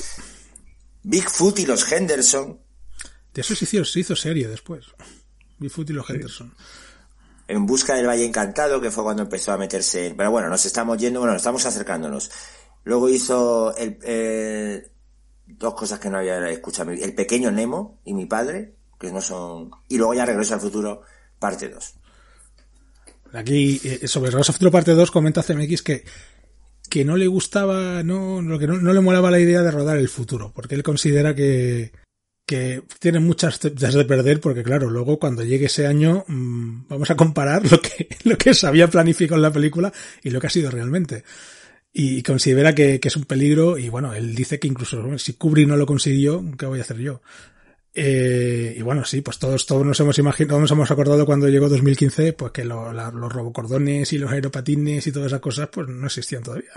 Bigfoot y los Henderson. De eso se hizo, se hizo serie después. Bigfoot y los sí. En busca del Valle Encantado, que fue cuando empezó a meterse. Pero bueno, nos estamos yendo, bueno, estamos acercándonos. Luego hizo dos cosas que no había escuchado. El pequeño Nemo y mi padre, que no son... Y luego ya Regreso al Futuro, parte 2. Aquí, eh, sobre Regreso al Futuro parte 2, comenta CMX que que no le gustaba, no, no, no le molaba la idea de rodar el futuro, porque él considera que, que tiene muchas de perder porque claro, luego cuando llegue ese año mmm, vamos a comparar lo que, lo que se había planificado en la película y lo que ha sido realmente. Y considera que, que es un peligro y bueno, él dice que incluso si Kubrick no lo consiguió, ¿qué voy a hacer yo? Eh, y bueno, sí, pues todos, todos nos hemos imaginado, nos hemos acordado cuando llegó 2015, pues que lo- la- los robocordones y los aeropatines y todas esas cosas, pues no existían todavía.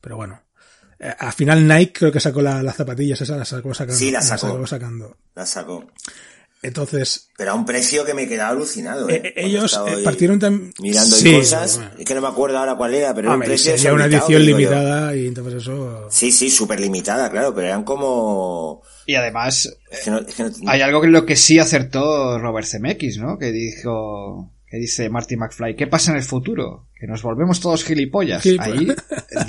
Pero bueno. Eh, al final Nike creo que sacó la- las zapatillas, esas las sacó sacando. Sí, las sacó. sacando. La sacó. Entonces, Pero a un precio que me quedaba alucinado, ¿eh? eh, ellos eh, ahí partieron también... Mirando sí, y cosas. bueno. Es que no me acuerdo ahora cuál era, pero era un precio sería una edición limitada y entonces eso... Sí, sí, súper limitada, claro, pero eran como... Y además, Es que no, es que no- hay algo en lo que sí acertó Robert Zemeckis, ¿no? Que dijo, que dice Marty McFly, ¿qué pasa en el futuro? Que nos volvemos todos gilipollas. Sí, Ahí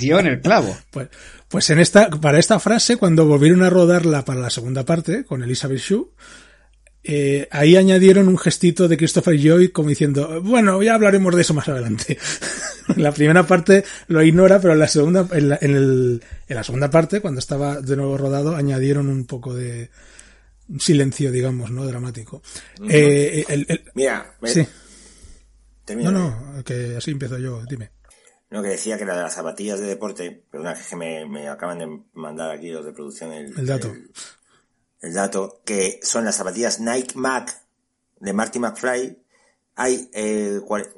dio en el clavo. Pues, pues en esta, para esta frase, cuando volvieron a rodarla para la segunda parte, con Elizabeth Shue, eh, ahí añadieron un gestito de Christopher Lloyd como diciendo, bueno, ya hablaremos de eso más adelante. la primera parte lo ignora, pero en la segunda, en la, en el, en la segunda parte, cuando estaba de nuevo rodado, añadieron un poco de silencio, digamos, ¿no? Dramático. Eh, el- el- Mira, me- sí. No, no, que así empiezo yo, dime. No, que decía que la de las zapatillas de deporte, perdona, que me, me acaban de mandar aquí los de producción el, El dato. El, el dato, que son las zapatillas Nike Mac de Marty McFly. Hay eh, cuare-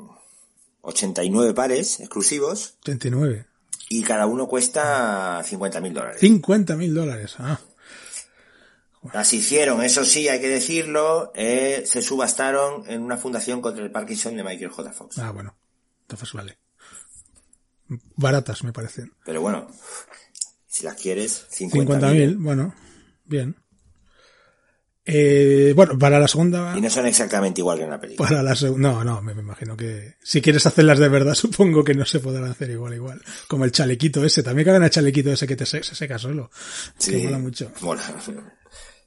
89 pares exclusivos 39. y cada uno cuesta 50 mil dólares. 50 mil dólares. Ah. Las hicieron, eso sí, hay que decirlo, eh, se subastaron en una fundación contra el Parkinson de Michael J. Fox. Ah, bueno. Entonces vale. Baratas, me parecen. Pero bueno, si las quieres, 50 50.000, bueno. Bien. Eh, bueno, para la segunda... Y no son exactamente igual que en la película. Para la segunda... No, no, me, me imagino que... Si quieres hacerlas de verdad, supongo que no se podrán hacer igual, igual. Como el chalequito ese. También caben el chalequito ese que te se, se seca solo. Que mola mucho. Mola.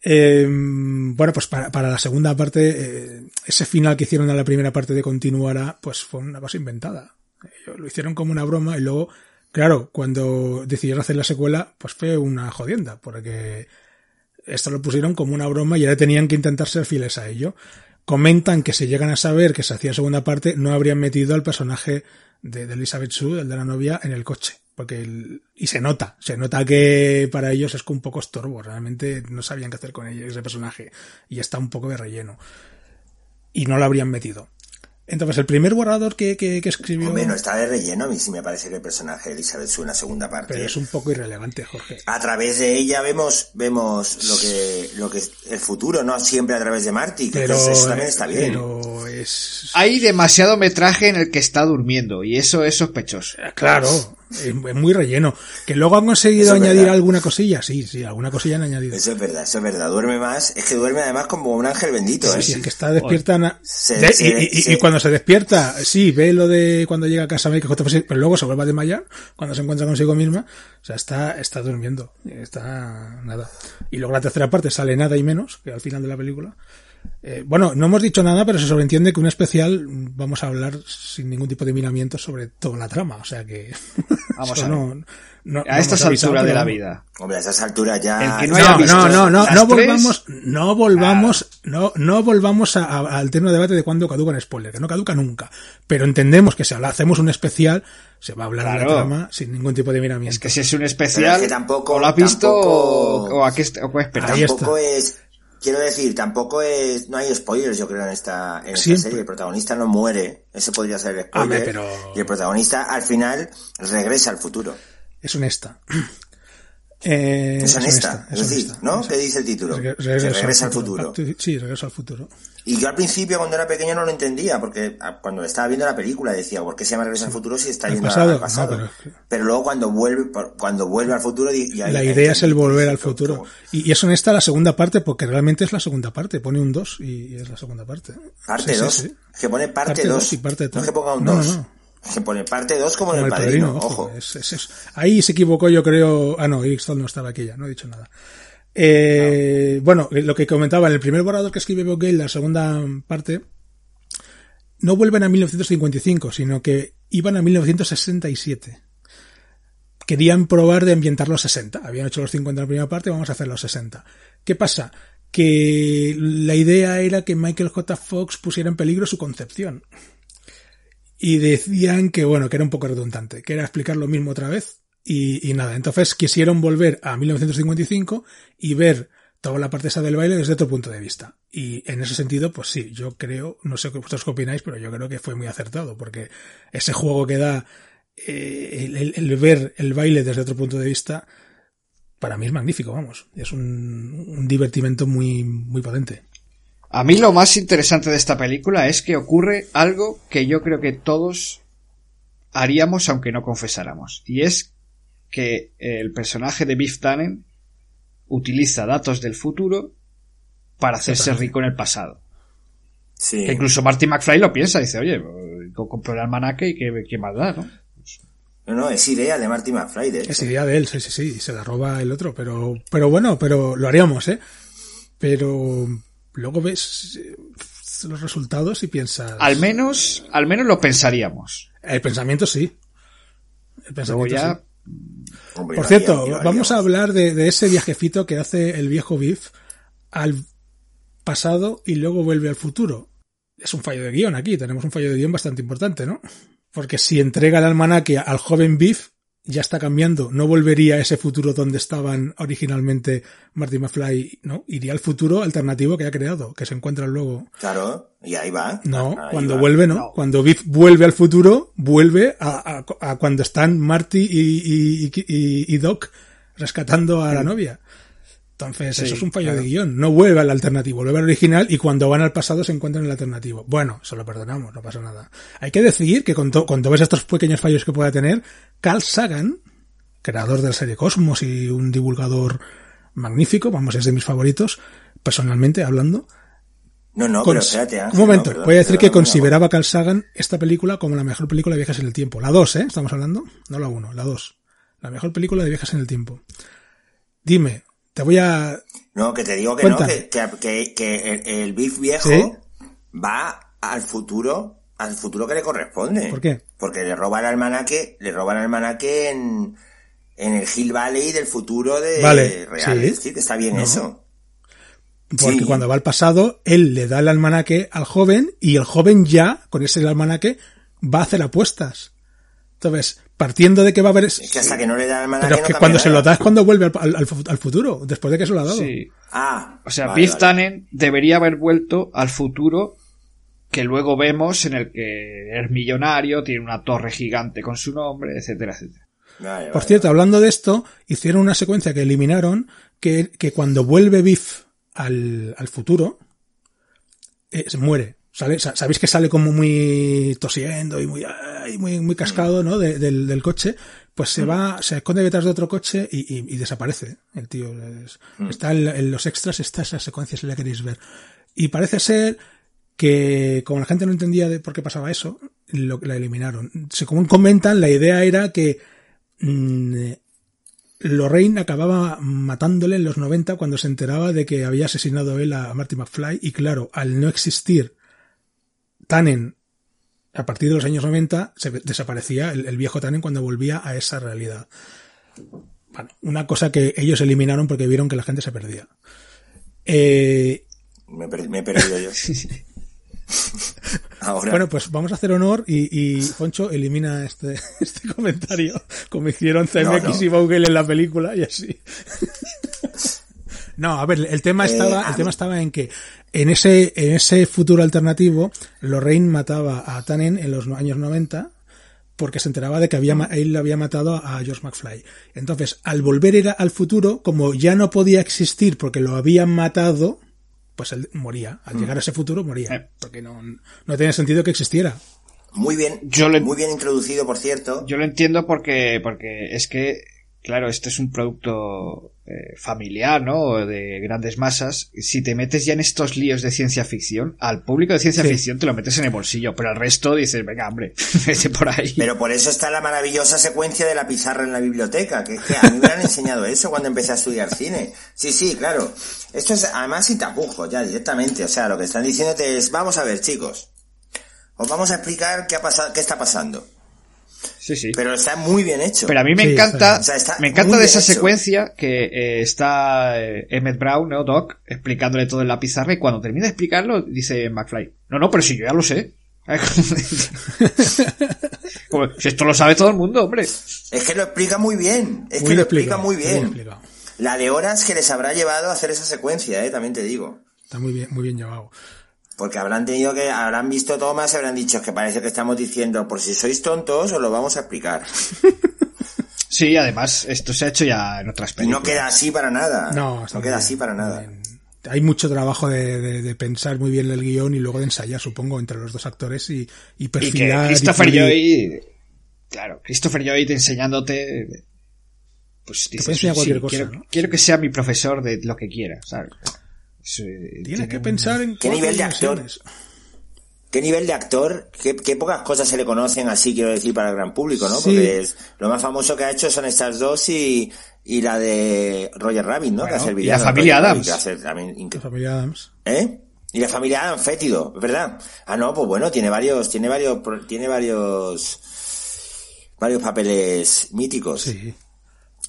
Eh, bueno, pues para, para la segunda parte, eh, ese final que hicieron a la primera parte de Continuará, pues fue una cosa inventada. Ellos lo hicieron como una broma y luego, claro, cuando decidieron hacer la secuela, pues fue una jodienda, porque esto lo pusieron como una broma y ahora tenían que intentar ser fieles a ello. Comentan que si llegan a saber que se hacía segunda parte, no habrían metido al personaje de, de Elizabeth Shue, el de la novia, en el coche. Porque el- y se nota, se nota que para ellos es que un poco estorbo, realmente no sabían qué hacer con ella, ese personaje, y está un poco de relleno. Y no lo habrían metido. Entonces, el primer borrador que, que, que escribió... Hombre, no está de relleno, a mí sí me parece que el personaje de Elizabeth Shue en la segunda parte. Pero es un poco irrelevante, Jorge. A través de ella vemos, vemos lo que, lo que es el futuro, no siempre a través de Marty, que Pero, eso también eh, está bien. pero es... Hay demasiado metraje en el que está durmiendo y eso es sospechoso. Claro, es es muy relleno. Que luego han conseguido Eso es añadir verdad. alguna cosilla, sí, sí, alguna cosilla han añadido. Eso es verdad, eso es verdad. Duerme más, es que duerme además como un ángel bendito, ¿eh? Sí, es que está despierta. na- Se- de- se- y, y- se- y cuando se despierta, sí, ve lo de cuando llega a casa. Fox, pero luego se vuelve a desmayar cuando se encuentra consigo misma. O sea, está, está durmiendo. Está nada. Y luego la tercera parte sale nada y menos, que al final de la película. Eh, bueno, no hemos dicho nada, pero se sobreentiende que un especial vamos a hablar sin ningún tipo de miramiento sobre toda la trama. O sea que. Vamos a ver. no- no- no A estas alturas de la vida. Hombre, a esas alturas ya... El que no haya No, visto no, no, no, las no tres- volvamos, no volvamos, no, no volvamos a- a- al tema debate de cuándo caduca un spoiler, que no caduca nunca. Pero entendemos que si hacemos un especial, se va a hablar de Claro. la trama sin ningún tipo de miramiento. Es que si es un especial, es que tampoco- o lo has visto tampoco- o, o a qué, o qué esperas. Tampoco está. es... Quiero decir, tampoco es... No hay spoilers, yo creo, en esta, en esta serie. El protagonista no muere. Ese podría ser el spoiler. Hombre, pero- Y el protagonista, al final, regresa al futuro. Es honesta. Eh, Es honesta. es Es decir, honesta. ¿no? Es- ¿Qué dice el título? Reg- Que regresa al futuro. Sí, regresa al futuro. Y yo al principio, cuando era pequeño, no lo entendía, porque ah, cuando estaba viendo la película decía, ¿por qué se llama Regreso al futuro si está yendo pasado, al pasado? no, pero, pero- luego cuando vuelve, cuando vuelve al futuro, ya- La ya idea es el volver al futuro. como Y, es honesta la segunda parte, porque realmente es la segunda parte. Pone un 2 y es la segunda parte. Parte Sí, sí, 2. sí. Que pone parte Parte 2. dos y parte no tres. que ponga un No, 2. Que pone parte 2 como, en el padrino, ojo. ojo. Es- es- es- Ahí se equivocó, yo creo. Ah, no, Ixtal no estaba aquí ya, no he dicho nada. Eh, Bueno, lo que comentaba, en el primer borrador que escribe Bob Gale, la segunda parte, no vuelven a 1955, sino que iban a 1967. Querían probar de ambientar los 60. Habían hecho los 50 en la primera parte, vamos a hacer los 60. ¿Qué pasa? Que la idea era que Michael J. Fox pusiera en peligro su concepción y decían que bueno, que era un poco redundante, que era explicar lo mismo otra vez y, y nada. Entonces quisieron volver a 1955 y ver toda la parte esa del baile desde otro punto de vista. Y en ese sentido, pues sí, yo creo, no sé qué vosotros opináis, pero yo creo que fue muy acertado, porque ese juego que da eh, el ver el baile desde otro punto de vista, para mí es magnífico, vamos. Es un, un divertimento muy, muy potente. A mí lo más interesante de esta película es que ocurre algo que yo creo que todos haríamos aunque no confesáramos. Y es que el personaje de Biff Tannen utiliza datos del futuro para hacerse rico en el pasado. Sí. Que incluso Marty McFly lo piensa, dice, oye, co- compro el almanaque y qué, qué más da, ¿no? No, no, es idea de Marty McFly, de hecho. Es idea de él, sí, sí, sí, y se la roba el otro, pero, pero bueno, pero lo haríamos, ¿eh? Pero luego ves eh, los resultados y piensas... Al menos, al menos lo pensaríamos. El pensamiento sí. El pensamiento ya, sí. Hombre, Por cierto, vamos a hablar de, de ese viajecito que hace el viejo Biff al pasado y luego vuelve al futuro. Es un fallo de guion aquí, tenemos un fallo de guion bastante importante, ¿no? Porque si entrega el almanaque al joven Biff, ya está cambiando, no volvería a ese futuro donde estaban originalmente Marty McFly, ¿no? Iría al futuro alternativo que ha creado, que se encuentra luego. Claro, y ahí va. No, Ahí cuando va. vuelve no. No. Cuando Biff vuelve al futuro, vuelve a, a- a cuando están Marty y, y- y- y Doc rescatando a la novia. Entonces, Sí, eso es un fallo claro. de guion. No vuelve al alternativo, vuelve al original y cuando van al pasado se encuentran en el alternativo. Bueno, eso lo perdonamos, no pasa nada. Hay que decir que con to- cuando ves estos pequeños fallos que pueda tener, Carl Sagan, creador de la serie Cosmos y un divulgador magnífico, vamos, es de mis favoritos, personalmente hablando, No, no, pero espérate, Ángel, un momento, no, perdón, voy a decir perdón, que no. consideraba Carl Sagan esta película como la mejor película de viajes en el tiempo. La 2, ¿eh? Estamos hablando. No la 1, la 2. La mejor película de viajes en el tiempo. Dime, te voy a... No, que te digo que no, que, que, el, el Biff viejo ¿Sí? va al futuro, al futuro que le corresponde. ¿Por qué? Porque le roba el almanaque, le roba el almanaque en, en el Hill Valley del futuro de Vale, real. sí. Que está bien No. eso. Porque Sí. cuando va al pasado, él le da el almanaque al joven y el joven ya, con ese almanaque, va a hacer apuestas. Entonces, partiendo de que va a haber... Es que hasta que no le da el Pero es que cuando se lo da es cuando vuelve al, al- al fu- al futuro, después de que se lo ha dado. sí. Ah, O sea, vale, Biff vale. Tannen debería haber vuelto al futuro que luego vemos en el que es millonario, tiene una torre gigante con su nombre, etcétera, etcétera. Vale, Por vale, cierto, hablando de esto, hicieron una secuencia que eliminaron que, que cuando vuelve Biff al, al futuro, eh, se muere. Sale, sabéis que sale como muy tosiendo y muy, muy, muy cascado, ¿no? De- del, del coche. Pues se va, se esconde detrás de otro coche y, y- y desaparece. El tío es- está en, en los extras, está esa secuencia si la queréis ver. Y parece ser que como la gente no entendía de por qué pasaba eso, lo, la eliminaron. Según comentan, la idea era que mm, Lorraine acababa matándole en los 90 cuando se enteraba de que había asesinado él a Marty McFly y claro, al no existir Tannen a partir de los años 90 se desaparecía el, el viejo Tannen cuando volvía a esa realidad. Bueno, una cosa que ellos eliminaron porque vieron que la gente se perdía. Eh, Me, he per- me he perdido yo. Ahora. Bueno, pues vamos a hacer honor y, y Poncho elimina este, este comentario, como hicieron CMX No, no. y Vogel en la película y así. No, a ver, el tema Eh, estaba, el tema estaba en que en ese, en ese futuro alternativo, Lorraine mataba a Tannen en los años 90 porque se enteraba de que había, ma- él le había matado a George McFly. Entonces, al volver era al futuro, como ya no podía existir porque lo habían matado, pues él moría. Al llegar a ese futuro moría. Eh. Porque no, no tenía sentido que existiera. Muy bien, Yo le- muy bien introducido, por cierto. Yo lo entiendo porque, porque es que, claro, este es un producto eh, familiar, ¿no? De grandes masas. Si te metes ya en estos líos de ciencia ficción, al público de ciencia Sí. ficción te lo metes en el bolsillo, pero al resto dices, venga, hombre, vete por ahí. Pero por eso está la maravillosa secuencia de la pizarra en la biblioteca, que es que a mí me han enseñado eso cuando empecé a estudiar cine. Sí, sí, claro. Esto es además sin tapujos, ya directamente. O sea, lo que están diciéndote es, vamos a ver, chicos. Os vamos a explicar qué ha pasado, qué está pasando. Sí, sí. Pero está muy bien hecho. Pero a mí me Sí, encanta, está bien. O sea, está me encanta de esa hecho. secuencia que eh, está eh, Emmett Brown, ¿no? Doc, explicándole todo en la pizarra y cuando termina de explicarlo dice McFly, no, no, pero si yo ya lo sé. Como, si esto lo sabe todo el mundo, hombre. Es que lo explica muy bien. Es Muy que lo explica muy bien. la de horas que les habrá llevado a hacer esa secuencia, eh, también te digo. Está muy bien, muy bien llevado. Porque habrán tenido que, habrán visto tomas y habrán dicho que parece que estamos diciendo, por si sois tontos, os lo vamos a explicar. Sí, además, esto se ha hecho ya en otras Y películas. no queda así para nada. No, no queda bien, así para nada. Hay mucho trabajo de, de- de pensar muy bien el guion y luego de ensayar, supongo, entre los dos actores y, y Y que perfilar. Christopher pulir. Joy, claro, Christopher Joy te enseñándote, pues dices, enseñar cualquier sí, cosa, quiero, ¿no? quiero que sea mi profesor de lo que quiera, ¿sabes? Es, Tienes tiene que pensar en ¿Qué nivel de actor? ¿Qué nivel de actor? ¿Qué, qué pocas cosas se le conocen así, quiero decir, para el gran público, ¿no? Sí. Porque es- lo más famoso que ha hecho son estas dos y, y la de Roger Rabbit, ¿no? Bueno, que hace el y la familia incre- La familia Adams. ¿Eh? Y la familia Adam, fétido, es verdad. Ah, no, pues bueno, tiene varios, tiene varios, pro- tiene varios, varios papeles míticos. Sí.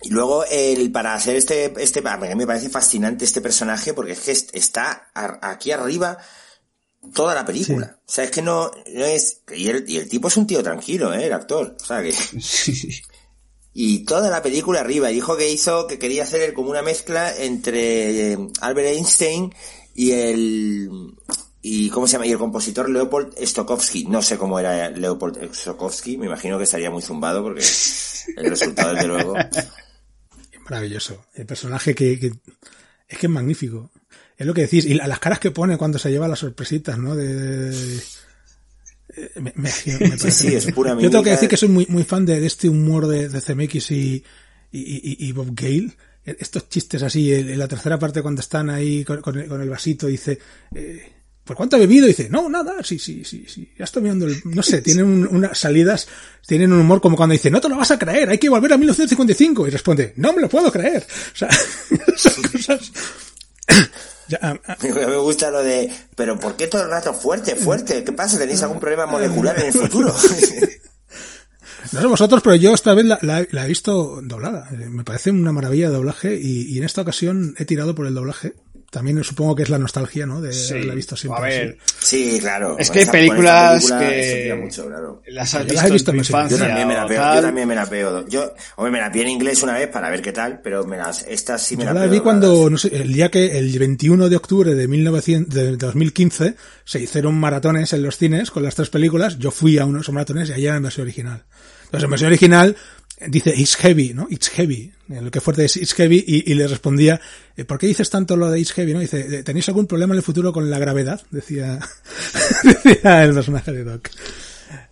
Y luego, el, para hacer este, este, a mí me parece fascinante este personaje porque es que est- está aquí arriba toda la película. O sea, es que no, no es, y el, y el tipo es un tío tranquilo, eh, el actor. O sea, que, y toda la película arriba. Y dijo que hizo, que quería hacer como una mezcla entre eh, Albert Einstein y el, y cómo se llama, y el compositor Leopold Stokowski. No sé cómo era Leopold Stokowski, me imagino que estaría muy zumbado porque el resultado, desde luego. Maravilloso. El personaje que, que- es que es magnífico. Es lo que decís. Y la- las caras que pone cuando se lleva las sorpresitas, ¿no? De, eh, me, me- sí, es pura Yo tengo que decir que soy muy, muy fan de, de este humor de, de CMX y, y, y- y Bob Gale. Estos chistes así, en la tercera parte cuando están ahí con, con el, con el vasito, dice, eh, ¿por cuánto ha bebido? dice, no, nada, sí, sí, sí, sí, ya estoy mirando el, no sé, tienen un- unas salidas, tienen un humor como cuando dice, no te lo vas a creer, hay que volver a 1955, y responde, no me lo puedo creer. O sea, esas cosas. Ya, ah, ah, Me gusta lo de, pero ¿por qué todo el rato fuerte, fuerte? ¿Qué pasa? ¿Tenéis algún problema molecular en el futuro? No sé vosotros, pero yo esta vez la, la- la he visto doblada. Eh, Me parece una maravilla de doblaje y, y en esta ocasión he tirado por el doblaje. También supongo que es la nostalgia, ¿no? De Sí. haberla visto siempre. A ver, Sí, claro. Es que hay películas película que- mucho, claro. las has Yo las visto, he visto en tu versión- Yo infancia también me la o peo, tal. yo también me la peo. Yo, hombre, me la vi en inglés una vez para ver qué tal, pero me las, estas sí me Yo las la peo vi cuando, no sé, el día que, el 21 de octubre de, 1900, de 2015, se hicieron maratones en los cines con las tres películas. Yo fui a unos maratones y allá era en versión original. Entonces, en versión original, dice, it's heavy, ¿no? It's heavy. Eh, Lo que fuerte es it's heavy y, le respondía, eh, ¿por qué dices tanto lo de it's heavy, no? Dice, ¿tenéis algún problema en el futuro con la gravedad? Decía, decía el personaje de Doc.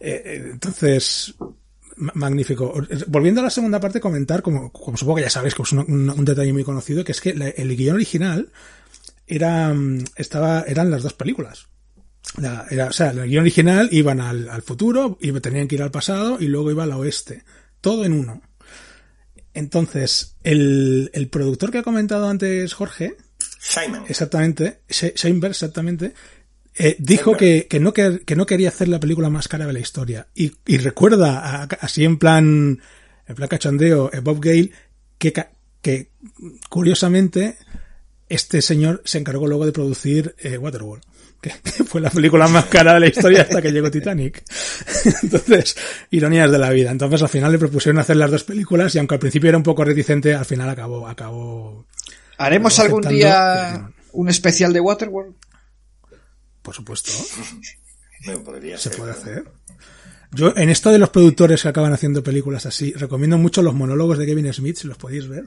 Eh, eh, entonces, ma- magnífico. Volviendo a la segunda parte, comentar, como, supongo que ya sabéis, que es un, detalle muy conocido, que es que el guion original era, mm, estaba, eran las dos películas. O sea, el guion original iban al futuro, y tenían que ir al pasado y luego iba al oeste. Todo en uno. Entonces, el, el productor que ha comentado antes Jorge, Simon. exactamente, Sheinberg, exactamente, eh, dijo que, que, no, que, que no quería hacer la película más cara de la historia. Y, y recuerda, a- así en plan, en plan cachondeo, eh, Bob Gale, que, que curiosamente este señor se encargó luego de producir eh, Waterworld, que, fue la película más cara de la historia hasta que llegó Titanic. Entonces, ironías de la vida. Entonces al final le propusieron hacer las dos películas y aunque al principio era un poco reticente, al final acabó, acabó, ¿Haremos Acabó algún día un especial de Waterworld? por supuesto, No podría se ser. puede hacer. Yo, en esto de los productores que acaban haciendo películas así, recomiendo mucho los monólogos de Kevin Smith, si los podéis ver.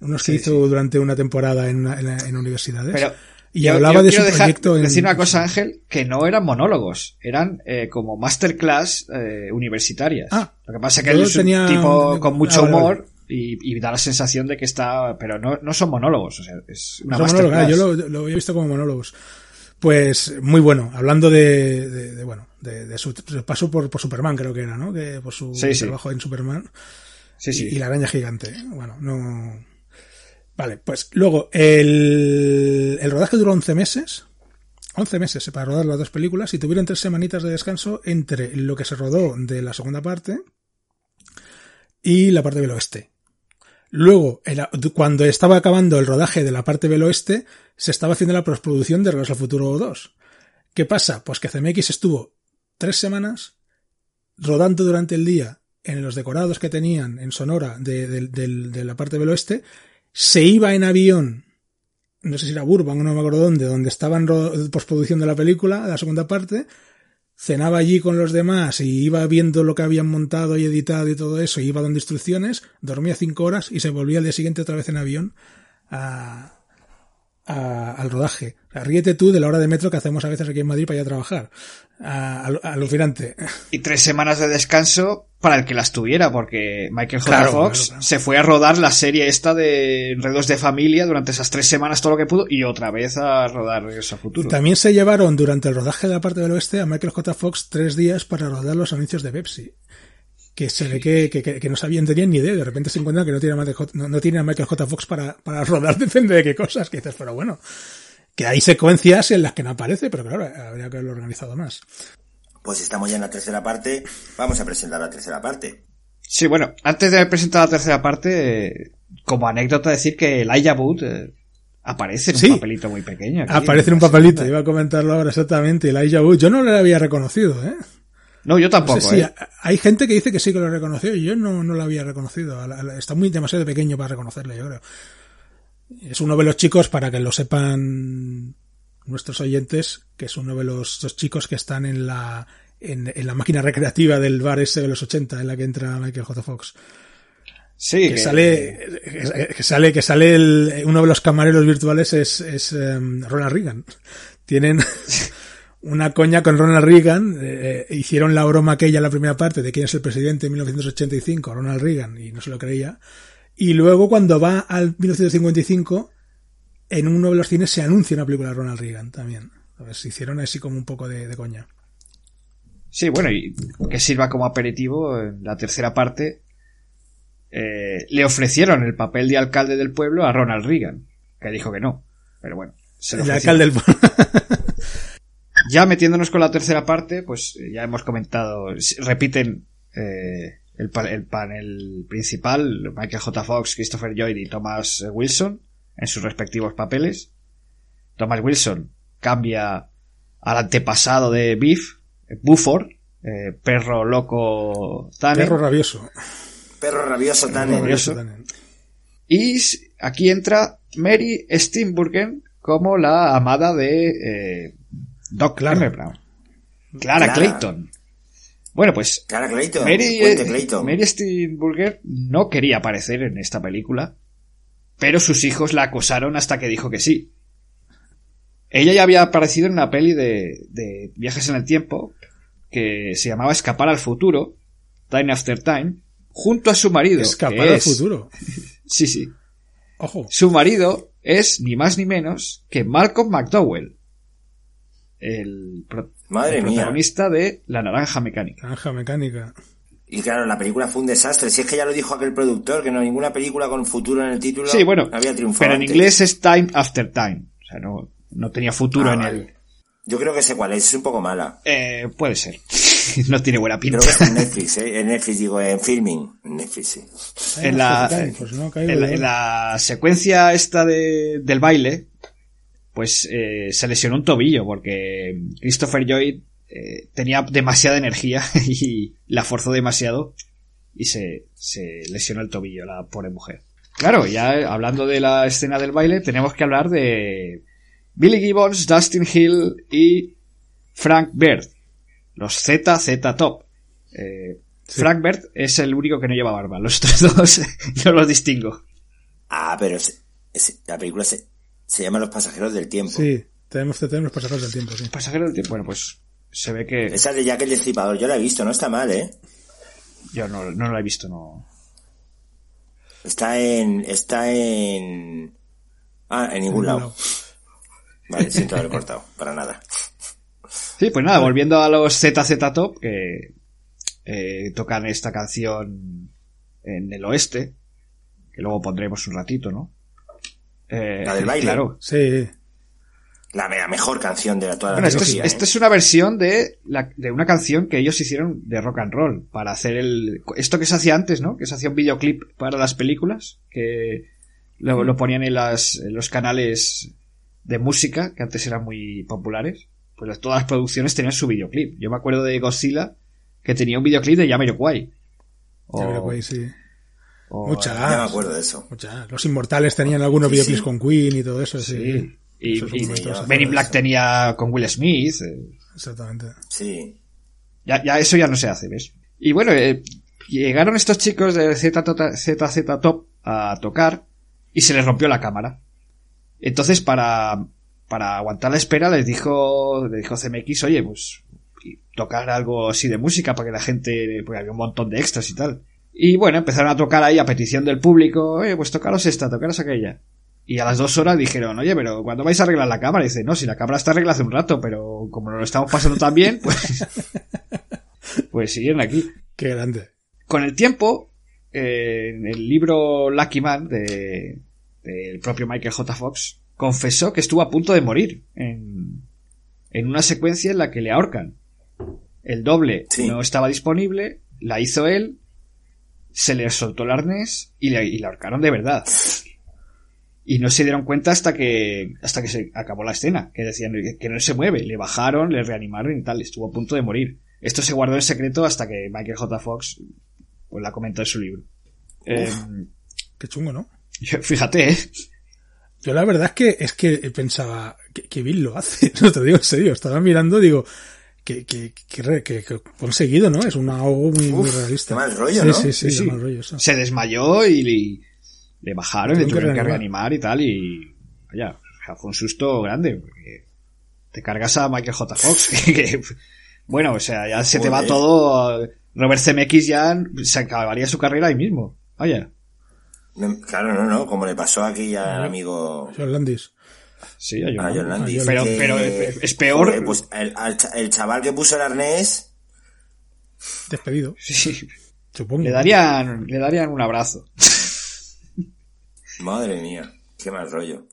Unos que Sí, hizo durante una temporada en, una- en, en universidades. Pero y yo- hablaba yo de su dejar- proyecto en... decir una cosa, Ángel, que no eran monólogos, eran eh, como masterclass eh, universitarias. Ah, Lo que pasa es que él es un tenía- tipo con mucho Ah, vale, humor vale. Y, y da la sensación de que está... Pero no, no son monólogos, o sea, es una Son monólogos, masterclass. ah, yo lo, lo había visto como monólogos. Pues muy bueno, hablando de, de, de, bueno, de, de su, paso por, por Superman, creo que era, ¿no? Que por su Sí, sí. trabajo en Superman. Sí, sí. Y, y la araña gigante. ¿eh? Bueno, no. Vale, pues luego, el, el rodaje duró 11 meses. 11 meses para rodar las dos películas y tuvieron tres semanitas de descanso entre lo que se rodó de la segunda parte y la parte del oeste. Luego, cuando estaba acabando el rodaje de la parte del oeste, se estaba haciendo la postproducción de Regreso al Futuro 2. ¿Qué pasa? Pues que CMX estuvo tres semanas rodando durante el día en los decorados que tenían en Sonora de, de la parte del oeste se iba en avión, no sé si era Burbank o no me acuerdo dónde, donde estaban postproducción de la película, la segunda parte, cenaba allí con los demás y iba viendo lo que habían montado y editado y todo eso, y iba dando instrucciones, dormía cinco horas y se volvía al día siguiente otra vez en avión a, al rodaje. ríete tú de la hora de metro que hacemos a veces aquí en Madrid para ir a trabajar. alucinante. Y tres semanas de descanso para el que las tuviera, porque Michael J. Fox se fue a rodar la serie esta de Enredos de Familia durante esas tres semanas todo lo que pudo y otra vez a rodar Regreso a Futuro. También se llevaron durante el rodaje de la parte del oeste a Michael J. Fox tres días para rodar los anuncios de Pepsi que se ve que, que, no sabían, tenían ni idea, de repente se encuentran que no tiene, no, no tiene a Michael J. Fox para, para rodar, depende de qué cosas, que dices, pero bueno, que hay secuencias en las que no aparece, pero claro, habría que haberlo organizado más. Pues estamos ya en la tercera parte, vamos a presentar la tercera parte. Sí, bueno, antes de presentar la tercera parte, como anécdota decir que Elijah Wood eh, aparece en un papelito muy pequeño. aparece en un papelito, iba a comentarlo ahora exactamente, Elijah Wood, yo no le había reconocido, ¿eh? No, yo tampoco. ¿eh? Hay gente que dice que sí que lo reconoció y yo no, no lo había reconocido. Está muy demasiado pequeño para reconocerle, yo creo. Es uno de los chicos, para que lo sepan nuestros oyentes, que es uno de los dos chicos que están en la, en, la máquina recreativa del bar ese de los 80 en la que entra Michael J. Fox. Sí, que, sale, que, sale, que sale el, uno de los camareros virtuales es, es em, Ronald Reagan. Tienen, una coña con Ronald Reagan. Eh, hicieron la broma aquella en la primera parte de quién es el presidente en 1985, Ronald Reagan, y no se lo creía. Y luego cuando va al 1955, en uno de los cines se anuncia una película de Ronald Reagan también. se hicieron así como un poco de, coña. Sí, bueno, y que sirva como aperitivo en la tercera parte. Eh, le ofrecieron el papel de alcalde del pueblo a Ronald Reagan, que dijo que no. Pero bueno, se el alcalde del pueblo. Ya metiéndonos con la tercera parte, pues eh, ya hemos comentado, repiten eh, el, panel principal, Michael J. Fox, Christopher Lloyd y Thomas Wilson, en sus respectivos papeles. Thomas Wilson cambia al antepasado de Beef, Buford, eh, perro loco Tanner. Perro rabioso. Perro rabioso Tanner. Y aquí entra Mary Steenburgen como la amada de Doc Clara. Brown. Clara, Clayton. Bueno, pues. Clara Clayton. Mary, Mary Steenburgen no quería aparecer en esta película, pero sus hijos la acosaron hasta que dijo que sí. Ella ya había aparecido en una peli de, de viajes en el tiempo que se llamaba Escapar al futuro, Time After Time, junto a su marido. Escapar al futuro. sí, sí. Ojo. Su marido es ni más ni menos que Malcolm McDowell, el, protagonista de La Naranja Mecánica. Naranja Mecánica. Y claro, la película fue un desastre. Si es que ya lo dijo aquel productor, que no ninguna película con futuro en el título sí, bueno, había triunfado. Pero en inglés es Time After Time. O sea, no, no tenía futuro ah, en el. Yo creo que sé cuál es, es un poco mala. Eh, puede ser. no tiene buena pinta. Creo que está en Netflix, ¿eh? En Netflix, digo, en filming. En Netflix, sí. En la, pues en la, secuencia esta de, del baile, pues eh, se lesionó un tobillo porque Christopher Lloyd eh, tenía demasiada energía y la forzó demasiado y se, se lesionó el tobillo la pobre mujer. Claro, ya hablando de la escena del baile, tenemos que hablar de Billy Gibbons, Dustin Hill y Frank Bird, los ZZ Top. Eh, Frank Bird es el único que no lleva barba, los otros dos yo los distingo. Ah, pero la película se, se llama Los Pasajeros del Tiempo. Sí, tenemos, tenemos Los Pasajeros del Tiempo, sí. Pasajeros del Tiempo, bueno, pues se ve que... Esa de Jack el Destripador, yo la he visto, no está mal, ¿eh? Yo no, no la he visto, no... Está en... Está en... Ah, en ningún lado. Vale, siento haber cortado, para nada. Sí, pues nada, volviendo a los ZZ Top, que eh, tocan esta canción en el oeste, que luego pondremos un ratito, ¿no? Eh, la del baile. Claro. Sí. La, mejor canción de toda la bueno, es, esta es una versión de, la, de una canción que ellos hicieron de rock and roll para hacer el esto que se hacía antes, ¿no? Que se hacía un videoclip para las películas que lo, lo ponían en, las, los canales de música que antes eran muy populares. Pues todas las producciones tenían su videoclip. Yo me acuerdo de Godzilla que tenía un videoclip de Yamiroquai. O... sí. O- Muchas. Ya me acuerdo de eso. Muchas. Los Inmortales tenían algunos Sí, videoclips sí. con Queen y todo eso. Sí. Sí. Y, Esos y- momentos sí, Men in ya. Black tenía con Will Smith. eh, Exactamente. Sí. Ya, ya eso ya no se hace, ¿ves? Y bueno, eh, llegaron estos chicos de ZZ ZZ Top a tocar y se les rompió la cámara. Entonces, para, para aguantar la espera, les dijo, le dijo CMX, oye, pues, tocar algo así de música para que la gente, porque había un montón de extras y tal. Y bueno, empezaron a tocar ahí a petición del público, oye, pues tocaros esta, tocaros aquella. Y a las dos horas dijeron, oye, pero ¿cuándo vais a arreglar la cámara? Y dice, no, si la cámara está arreglada hace un rato, pero como nos lo estamos pasando tan bien, pues, pues siguieron aquí. Qué grande. Con el tiempo, eh, en el libro Lucky Man de, del propio Michael J. Fox, confesó que estuvo a punto de morir en, en una secuencia en la que le ahorcan. El doble Sí. no estaba disponible, la hizo él, se le soltó el arnés y le, y le ahorcaron de verdad. Y no se dieron cuenta hasta que, hasta que se acabó la escena, que decían que- no se mueve, le bajaron, le reanimaron y tal, estuvo a punto de morir. Esto se guardó en secreto hasta que Michael J. Fox pues la comentó en su libro. Eh, Qué chungo, ¿no? yo- fíjate, ¿eh? Yo la verdad es que es que pensaba que, que Bill lo hace, no te digo en serio, estaba mirando, digo, que, que, que, re- que- que conseguido, ¿no? Es un ahogo muy, muy realista. qué mal rollo, sí, ¿no? Sí, sí, Sí, sí. rollo eso. se desmayó y le, le bajaron, le tuvieron que reanimar y tal y vaya, o sea, fue un susto grande porque te cargas a Michael J. Fox que, bueno, o sea, ya se te va todo Robert Zemeckis ya se acabaría su carrera ahí mismo. Vaya. Claro, no, no, como le pasó aquí al amigo John Landis. Sí, a John a John Landis. Landis. Pero, que- pero es peor. Joder, pues el, al cha- el chaval que puso el arnés, Despedido, Sí, supongo. le darían, le darían un abrazo. madre mía, qué mal rollo.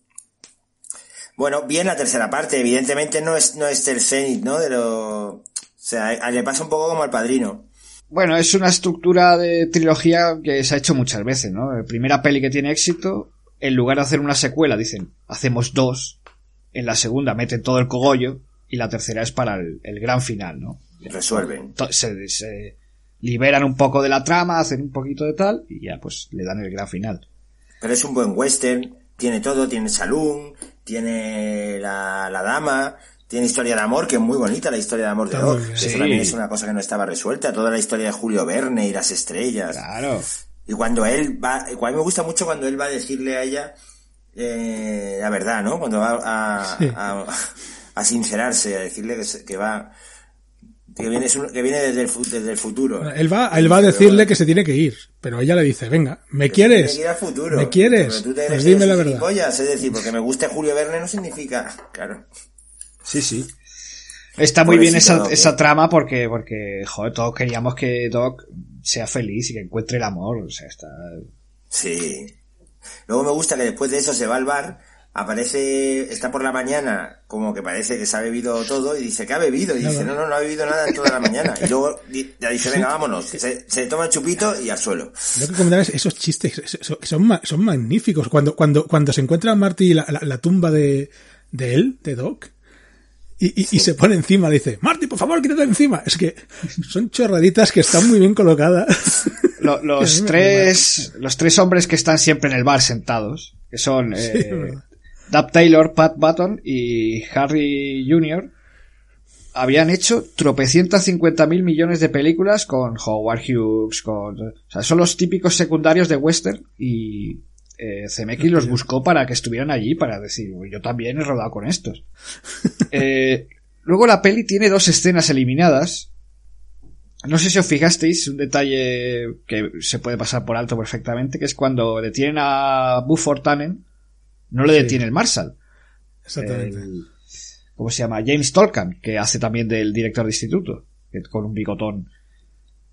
Bueno, bien la tercera parte, evidentemente no es, no es el cenit, ¿no? De lo, o sea, le pasa un poco como al padrino. Bueno, es una estructura de trilogía que se ha hecho muchas veces, ¿no? La primera peli que tiene éxito, en lugar de hacer una secuela, dicen, hacemos dos. En la segunda meten todo el cogollo y la tercera es para el, el gran final, ¿no? Resuelven. To- Se, se liberan un poco de la trama, hacen un poquito de tal y ya pues le dan el gran final. Pero es un buen western, tiene todo, tiene saloon, tiene la, la dama, tiene historia de amor, que es muy bonita la historia de amor de Doc. Eso también es una cosa que no estaba resuelta, toda la historia de Julio Verne y las estrellas. Claro. Y cuando él va, a mí me gusta mucho cuando él va a decirle a ella eh, la verdad, ¿no? Cuando va a, Sí. a, a sincerarse, a decirle que, se- que va, que viene, que viene desde el, fu- desde el futuro. Él va, él va a decirle que se tiene que ir, pero ella le dice, venga, ¿me Que tiene quieres? que ir al futuro. ¿Me quieres? Pero tú te Pues dime la verdad. Es decir, porque me guste Julio Verne no significa, claro. Sí, sí. Está muy bien esa, Doc, esa trama porque, porque, joder, todos queríamos que Doc sea feliz y que encuentre el amor. O sea, está... Sí. Luego me gusta que después de eso se va al bar, aparece, está por la mañana, como que parece que se ha bebido todo, y dice que ha bebido, y dice, no, no, no ha bebido nada en toda la mañana. Y luego ya dice, venga, vámonos. Se, se toma el chupito y al suelo. Lo que comentar es esos chistes son, son magníficos. Cuando, cuando, cuando se encuentra Marty la, la, la tumba de, de él, de Doc, y, y, y se pone encima, le dice, Marty, por favor, quítate encima. Es que son chorraditas que están muy bien colocadas. Lo- los tres, los tres hombres que están siempre en el bar sentados, que son Sí, eh. Dub Taylor, Pat Button y Harry Jr. habían hecho tropecientas cincuenta mil millones de películas con Howard Hughes, con, o sea, son los típicos secundarios de western y eh, Zemeckis los buscó para que estuvieran allí para decir, "Uy, yo también he rodado con estos. Eh, luego la peli tiene dos escenas eliminadas. No sé si os fijasteis, un detalle que se puede pasar por alto perfectamente, que es cuando detienen a Buford Tannen, no le Sí. detiene el Marshall. Exactamente. El- ¿Cómo se llama? James Tolkien, que hace también del director de instituto, con un bigotón.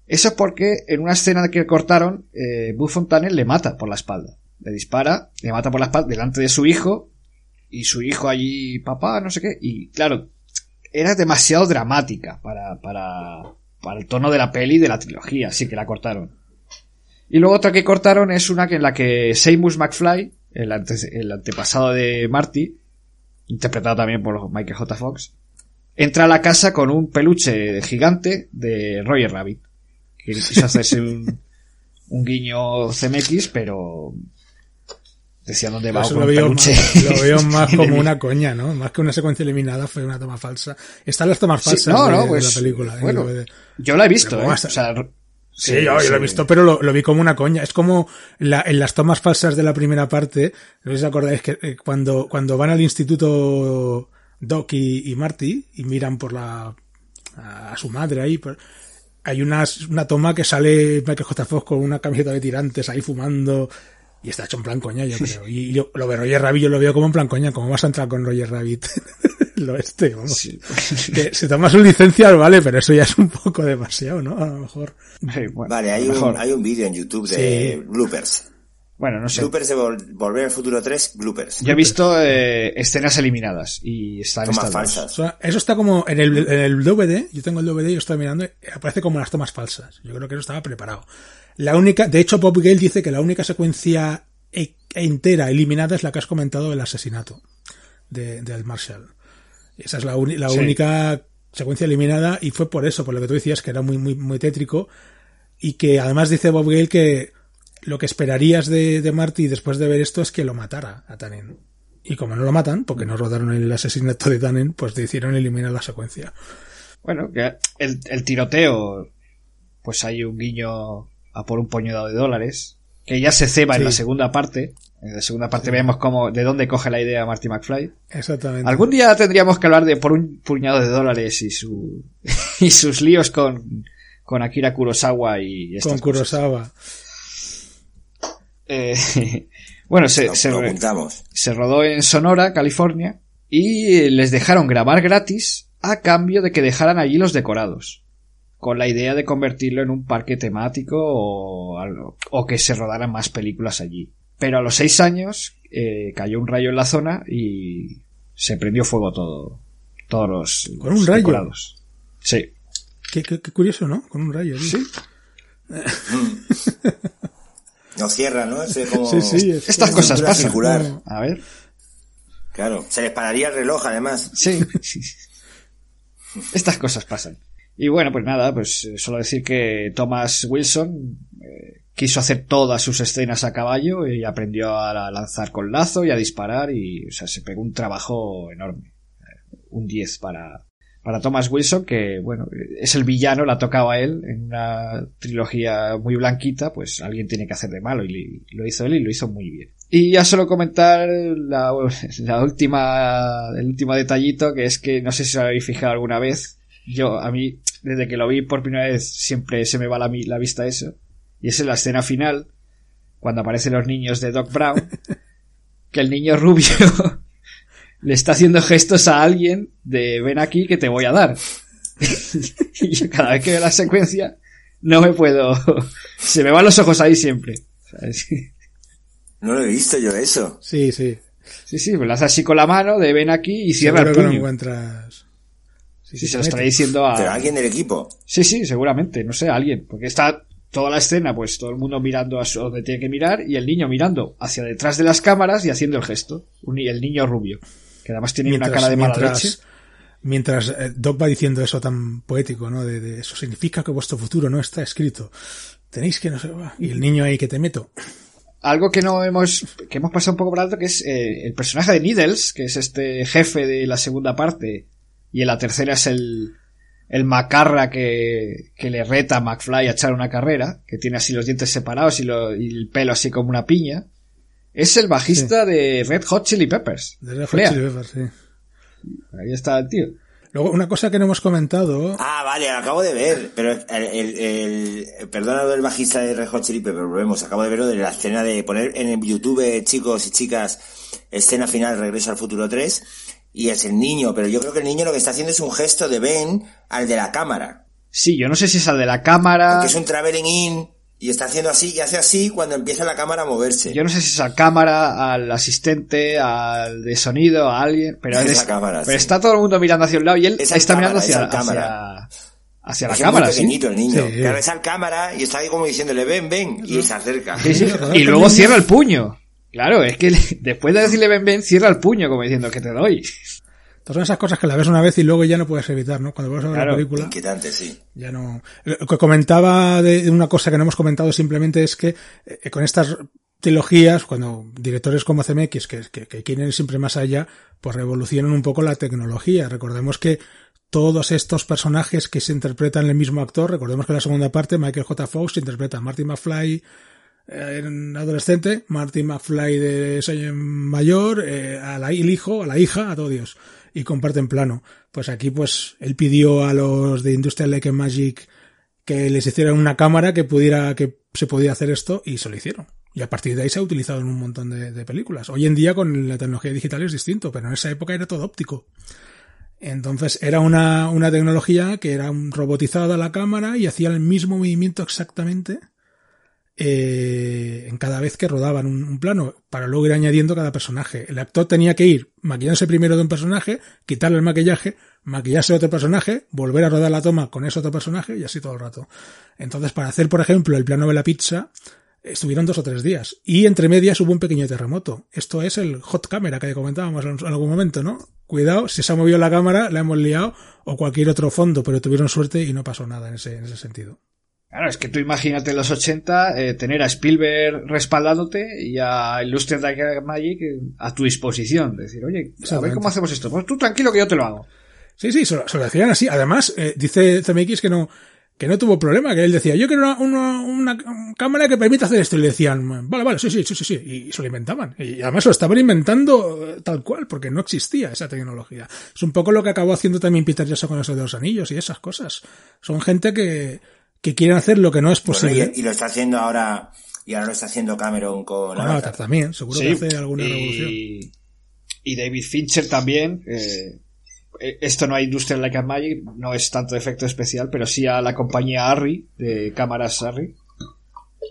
Eso es porque en una escena que cortaron, eh, Buford Tannen le mata por la espalda. Le dispara, le mata por la espalda delante de su hijo, y su hijo allí, papá, no sé qué, y claro, era demasiado dramática para, para, para el tono de la peli y de la trilogía, así que la cortaron. Y luego otra que cortaron es una que en la que Seamus McFly, el, ante- el antepasado de Marty, interpretado también por Michael J. Fox, entra a la casa con un peluche gigante de Roger Rabbit. Que quiso hacerse un, un guiño CMX, pero decía dónde va con lo veo, más, lo veo más como una coña, ¿no? Más que una secuencia eliminada fue una toma falsa. Están las tomas Sí, falsas no, de, no, de pues, la película. en bueno. Yo la he visto, Pero ¿eh? ¿cómo O vas a- sea, r- Sí, yo, yo lo he visto, pero lo, lo vi como una coña. Es como la- en las tomas falsas de la primera parte, no sé si os acordáis que eh, cuando, cuando van al instituto Doc y, y Marty y miran por la, a, a su madre ahí, por- hay unas, una toma que sale Michael J. Fox con una camiseta de tirantes ahí fumando y está hecho en plan coña, yo creo. Y yo, lo de Roger Rabbit yo lo veo como en plan coña, como vas a entrar con Roger Rabbit? lo este, vamos. sí. Que se toma sus licencias, vale, pero eso ya es un poco demasiado, ¿no? A lo mejor. Sí, bueno, Vale, hay mejor. un, hay un vídeo en YouTube de Sí. bloopers. Bueno, no sé. Bloopers de Vol- Volver al Futuro 3, bloopers. Yo he visto eh, escenas eliminadas y están Tomas falsas. O sea, eso está como en el, en el DVD, yo tengo el DVD y yo estoy mirando, y aparece como las tomas falsas. Yo creo que eso estaba preparado. La única, de hecho, Bob Gale dice que la única secuencia e- entera eliminada es la que has comentado del asesinato de, del Marshall. Esa es la, la Sí. única secuencia eliminada y fue por eso, por lo que tú decías, que era muy, muy, muy tétrico y que además dice Bob Gale que lo que esperarías de, de Marty después de ver esto es que lo matara a Tannen. Y como no lo matan, porque no rodaron el asesinato de Tannen, pues decidieron eliminar la secuencia. Bueno, que el, el tiroteo, pues hay un guiño a por un puñado de dólares, que ya se ceba en la segunda parte. En la segunda parte vemos cómo, de dónde coge la idea Marty McFly. Exactamente. Algún día tendríamos que hablar de por un puñado de dólares y su y sus líos con, con Akira Kurosawa y estas con cosas. Kurosawa. Eh, bueno, se, se rodó en Sonora, California, y les dejaron grabar gratis a cambio de que dejaran allí los decorados, con la idea de convertirlo en un parque temático o, algo- o que se rodaran más películas allí. Pero a los seis años eh, cayó un rayo en la zona y se prendió fuego todo, todos los, ¿Con un los rayo? decorados. Sí. Qué, qué- qué curioso, ¿no? Con un rayo. Sí. No cierra, ¿no? Ese como... Sí, sí, es Estas como- cosas pasan. circular. A ver. Claro. Se les pararía el reloj, además. Sí. Estas cosas pasan. Y bueno, pues nada, pues eh, solo decir que Thomas Wilson eh, quiso hacer todas sus escenas a caballo y aprendió a la- lanzar con lazo y a disparar y, o sea, se pegó un trabajo enorme. Eh, Un 10 para, para Thomas Wilson, que bueno, es el villano, la tocaba él en una trilogía muy blanquita, pues alguien tiene que hacer de malo y lo hizo él y lo hizo muy bien. Y ya solo comentar la, la última, el último detallito, que es que no sé si os habéis fijado alguna vez, yo, a mí, desde que lo vi por primera vez, siempre se me va la, la vista eso, y es en la escena final, cuando aparecen los niños de Doc Brown, que el niño rubio le está haciendo gestos a alguien de ven aquí que te voy a dar. y yo cada vez que veo la secuencia, no me puedo, se me van los ojos ahí siempre. ¿sabes? No lo he visto yo eso. Sí, sí. Sí, sí, me lo hace así con la mano de ven aquí y cierra Seguro el que lo puño. encuentras. Sí, Sí, sí, se lo te está mete. diciendo a... Pero alguien del equipo. Sí, sí, seguramente, no sé, alguien. Porque está toda la escena, pues todo el mundo mirando a su- donde tiene que mirar y el niño mirando hacia detrás de las cámaras y haciendo el gesto. Un el niño rubio, que además tiene una cara de mala mientras, leche. mientras eh, Doc va diciendo eso tan poético, ¿no? De, de eso significa que vuestro futuro no está escrito. Tenéis que no sé, va. y el niño ahí que te meto. Algo que no hemos, que hemos pasado un poco por alto, que es eh, el personaje de Needles, que es este jefe de la segunda parte, y en la tercera es el, el macarra que, que le reta a McFly a echar una carrera, que tiene así los dientes separados y, lo- y el pelo así como una piña. Es el bajista de Red Hot Chili Peppers. De Red Hot. Chili Peppers, sí. Ahí está el tío. Luego, una cosa que no hemos comentado. Ah, vale, lo acabo de ver. Pero el, el, el- perdona lo del bajista de Red Hot Chili Peppers, volvemos. Acabo de verlo de la escena de poner en el YouTube, chicos y chicas, escena final, Regreso al Futuro 3. Y es el niño, pero yo creo que el niño lo que está haciendo es un gesto de Ben al de la cámara. Sí, yo no sé si es el de la cámara. Que es un traveling in y está haciendo así y hace así cuando empieza la cámara a moverse. Yo no sé si es a cámara, al asistente, al de sonido, a alguien, pero, Es es- a cámara, pero sí. está todo el mundo mirando hacia un lado y él Es al está mirando cámara, hacia, al cámara. hacia, hacia la Es cámara, muy ¿sí? pequeñito el niño. Sí. Claro, es al cámara y está ahí como diciéndole ven, ven, y se acerca. Sí, sí. Joder, Y luego cierra el puño. Claro, es que después de decirle ven, ven, cierra el puño como diciendo que te doy. Todas esas cosas que la ves una vez y luego ya no puedes evitar, ¿no? Cuando vas a ver Claro, la película. Inquietante, sí. Ya no. Lo que comentaba de de una cosa que no hemos comentado simplemente es que eh, con estas trilogías, cuando directores como CMX, que, que, que quieren ir siempre más allá, pues revolucionan un poco la tecnología. Recordemos que todos estos personajes que se interpretan el mismo actor, recordemos que en la segunda parte Michael J. Fox interpreta a Marty McFly eh, en adolescente, Marty McFly de mayor, eh, a la, el hijo, a la hija, a todo Dios, y comparten plano. Pues aquí pues él pidió a los de Industrial and Magic que les hicieran una cámara que pudiera, que se podía hacer esto y se lo hicieron. Y a partir de ahí se ha utilizado en un montón de, de películas. Hoy en día con la tecnología digital es distinto, pero en esa época era todo óptico. Entonces era una, una tecnología que era un robotizada la cámara y hacía el mismo movimiento exactamente eh, en cada vez que rodaban un, plano para luego ir añadiendo cada personaje. El actor tenía que ir maquillándose primero de un personaje, quitarle el maquillaje, maquillarse otro personaje, volver a rodar la toma con ese otro personaje y así todo el rato. Entonces para hacer, por ejemplo, el plano de la pizza, estuvieron dos o tres días. Y entre medias hubo un pequeño terremoto. Esto es el hot camera que comentábamos en algún momento, ¿no? Cuidado, si se ha movido la cámara, la hemos liado, o cualquier otro fondo, pero tuvieron suerte y no pasó nada en ese, en ese sentido. Claro, es que tú imagínate en los 80 eh, tener a Spielberg respaldándote y a Illustrated and Magic eh, a tu disposición. Decir, oye, a ver cómo hacemos esto. Pues tú tranquilo que yo te lo hago. Sí, sí, se lo, se lo así. Además, eh, dice CMX que no, que no tuvo problema, que él decía, yo quiero una, una, una cámara que permita hacer esto. Y le decían, vale, vale, sí, sí, sí, sí, sí. Y se lo inventaban. Y además lo estaban inventando eh, tal cual, porque no existía esa tecnología. Es un poco lo que acabó haciendo también Peter Jackson con eso de los anillos y esas cosas. Son gente que, que quieren hacer lo que no es Bueno, posible. y, y lo está haciendo ahora, y ahora lo está haciendo Cameron con Con Avatar. También, seguro Sí, que hace alguna revolución. y, y David Fincher también. eh, eh, esto no hay Industrial Like a Magic, no es tanto efecto especial, pero sí a la compañía Arri, de cámaras Arri,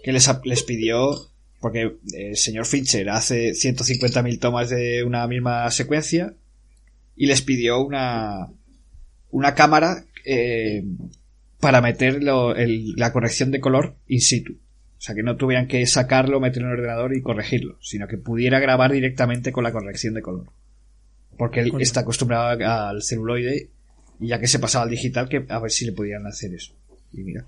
que les, les pidió, porque eh, el señor Fincher hace 150.000 tomas de una misma secuencia, y les pidió una, una cámara eh, para meter lo- el- la corrección de color in situ. O sea, que no tuvieran que sacarlo, meterlo en el ordenador y corregirlo, sino que pudiera grabar directamente con la corrección de color. Porque él está acostumbrado al celuloide y ya que se pasaba al digital, que a ver si le podían hacer eso. Y mira.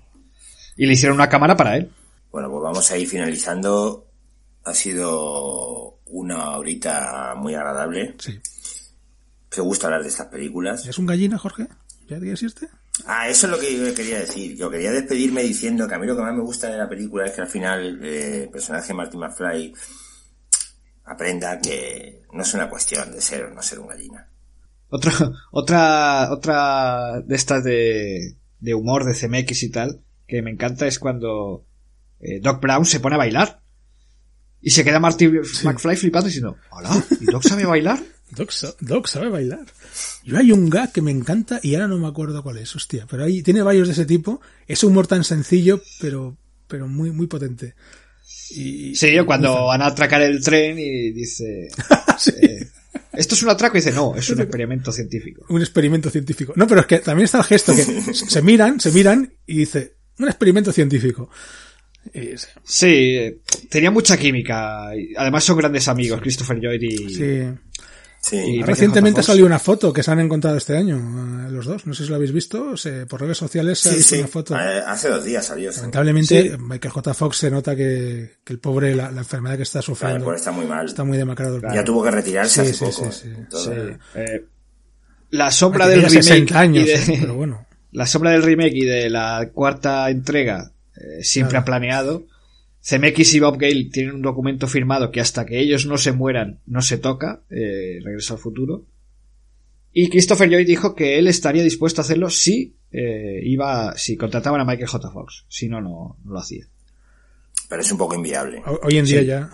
Y le hicieron una cámara para él. Bueno, pues vamos a ir finalizando. Ha sido una horita muy agradable. Sí. Qué gusto hablar de estas películas. ¿Es un gallina, Jorge? ¿Ya te existe? Ah, eso es lo que yo quería decir. Yo quería despedirme diciendo que a mí lo que más me gusta de la película es que al final eh, el personaje Marty McFly aprenda que no es una cuestión de ser o no ser un gallina. Otra, otra, otra de estas de, de humor de CMX y tal, que me encanta es cuando eh, Doc Brown se pone a bailar. Y se queda Marty McFly flipando diciendo, hola, ¿y Doc sabe bailar? Doc, Doc sabe bailar. Yo hay un gag que me encanta y ahora no me acuerdo cuál es, hostia. Pero ahí tiene varios de ese tipo. Es humor tan sencillo, pero, pero muy, muy potente. Y, Sí, yo cuando van a atracar el tren y dice, Sí, eh, ¿esto es un atraco? Y dice, no, es un experimento científico. un experimento científico. No, pero es que también está el gesto que se miran, se miran y dice, un experimento científico. Sí, tenía mucha química. Además son grandes amigos, Christopher Lloyd y... sí. Sí. Recientemente salió una foto que se han encontrado este año, eh, los dos. No sé si lo habéis visto. se- por redes sociales se ha Sí, visto sí. una foto. Eh, Hace dos días salió. Lamentablemente, Sí. Michael J. Fox se nota que, que el pobre, la, la enfermedad que está Claro, sufriendo, pues está muy mal. está muy demacrado. Ya tuvo que retirarse Sí, hace sí, poco. sí, sí. Entonces, Eh, la sombra del ya remake 60 años, y de- ¿eh? pero bueno. la sombra del remake y de la cuarta entrega eh, siempre Claro. ha planeado. CMX y Bob Gale tienen un documento firmado que hasta que ellos no se mueran no se toca, eh, Regreso al futuro. Y Christopher Lloyd dijo que él estaría dispuesto a hacerlo si eh, iba, si contrataban a Michael J. Fox. Si no, no, no lo hacía. pero es un poco inviable. Ho- Hoy en día Sí. ya.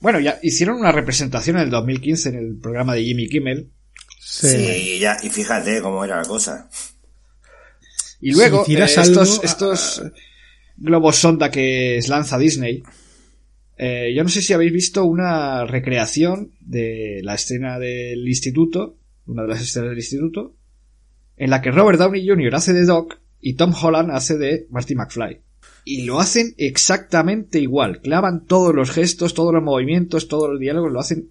Bueno, ya hicieron una representación en el 2015 en el programa de Jimmy Kimmel. Sí, ya, y fíjate cómo era la cosa. Y luego, Si eh, estos, algo, estos globos sonda que lanza Disney, eh, yo no sé si habéis visto una recreación de la escena del instituto, una de las escenas del instituto, en la que Robert Downey Jr. hace de Doc y Tom Holland hace de Marty McFly. Y lo hacen exactamente igual. Clavan todos los gestos, todos los movimientos, todos los diálogos, lo hacen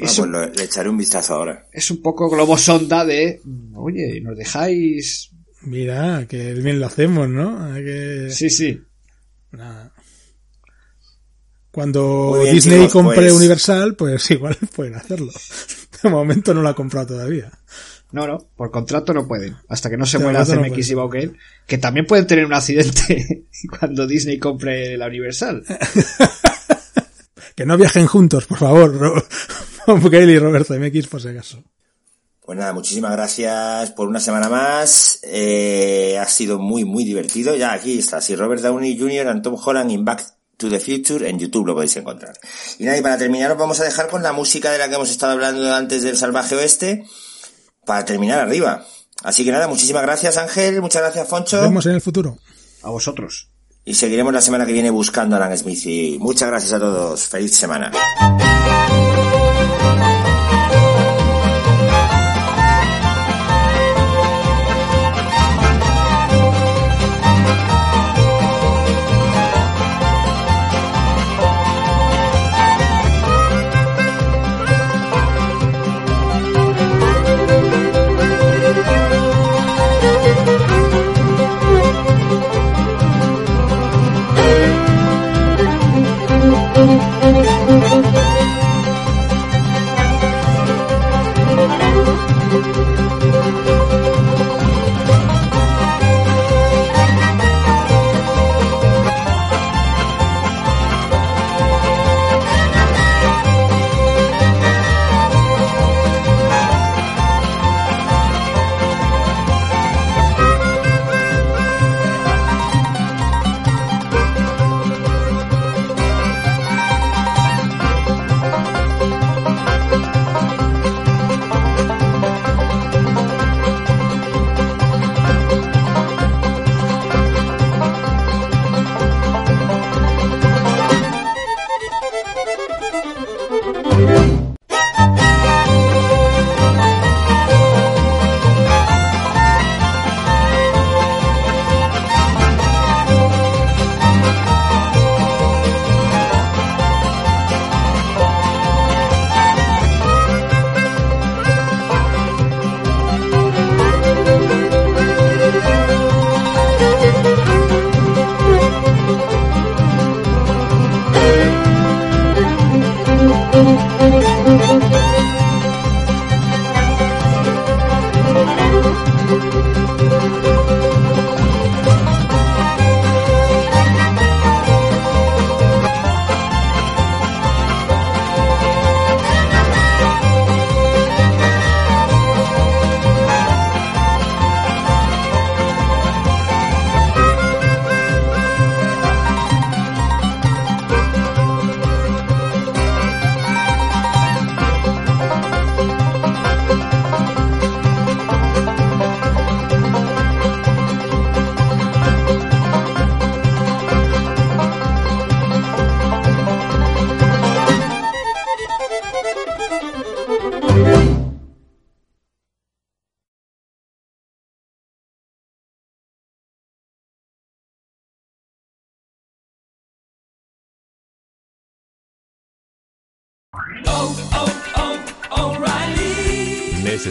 Ah, pues lo- le echaré un vistazo ahora. Es un poco globo sonda de, oye, ¿nos dejáis? Mira, que bien lo hacemos, ¿no? Que... Sí, sí. Nada. Cuando bien, Disney chicos, compre pues- Universal, pues igual pueden hacerlo. De momento no lo ha comprado todavía. No, no, por contrato no pueden. Hasta que no se muera momento no CMX y. Baukel, que también pueden tener un accidente cuando Disney compre la Universal. Que no viajen juntos, por favor. Bob Gale y Robert MX, por si acaso. Pues nada, muchísimas gracias por una semana más. Eh, ha sido muy, muy divertido. Ya aquí está. Si Robert Downey Jr. and Tom Holland in Back to the Future en YouTube lo podéis encontrar. Y nada, y para terminar os vamos a dejar con la música de la que hemos estado hablando antes del Salvaje Oeste. Para terminar arriba. Así que nada, muchísimas gracias Ángel, muchas gracias Nos Foncho. vemos en el futuro. A vosotros. Y seguiremos la semana que viene buscando a Alan Smith. Y muchas gracias a todos. Feliz semana.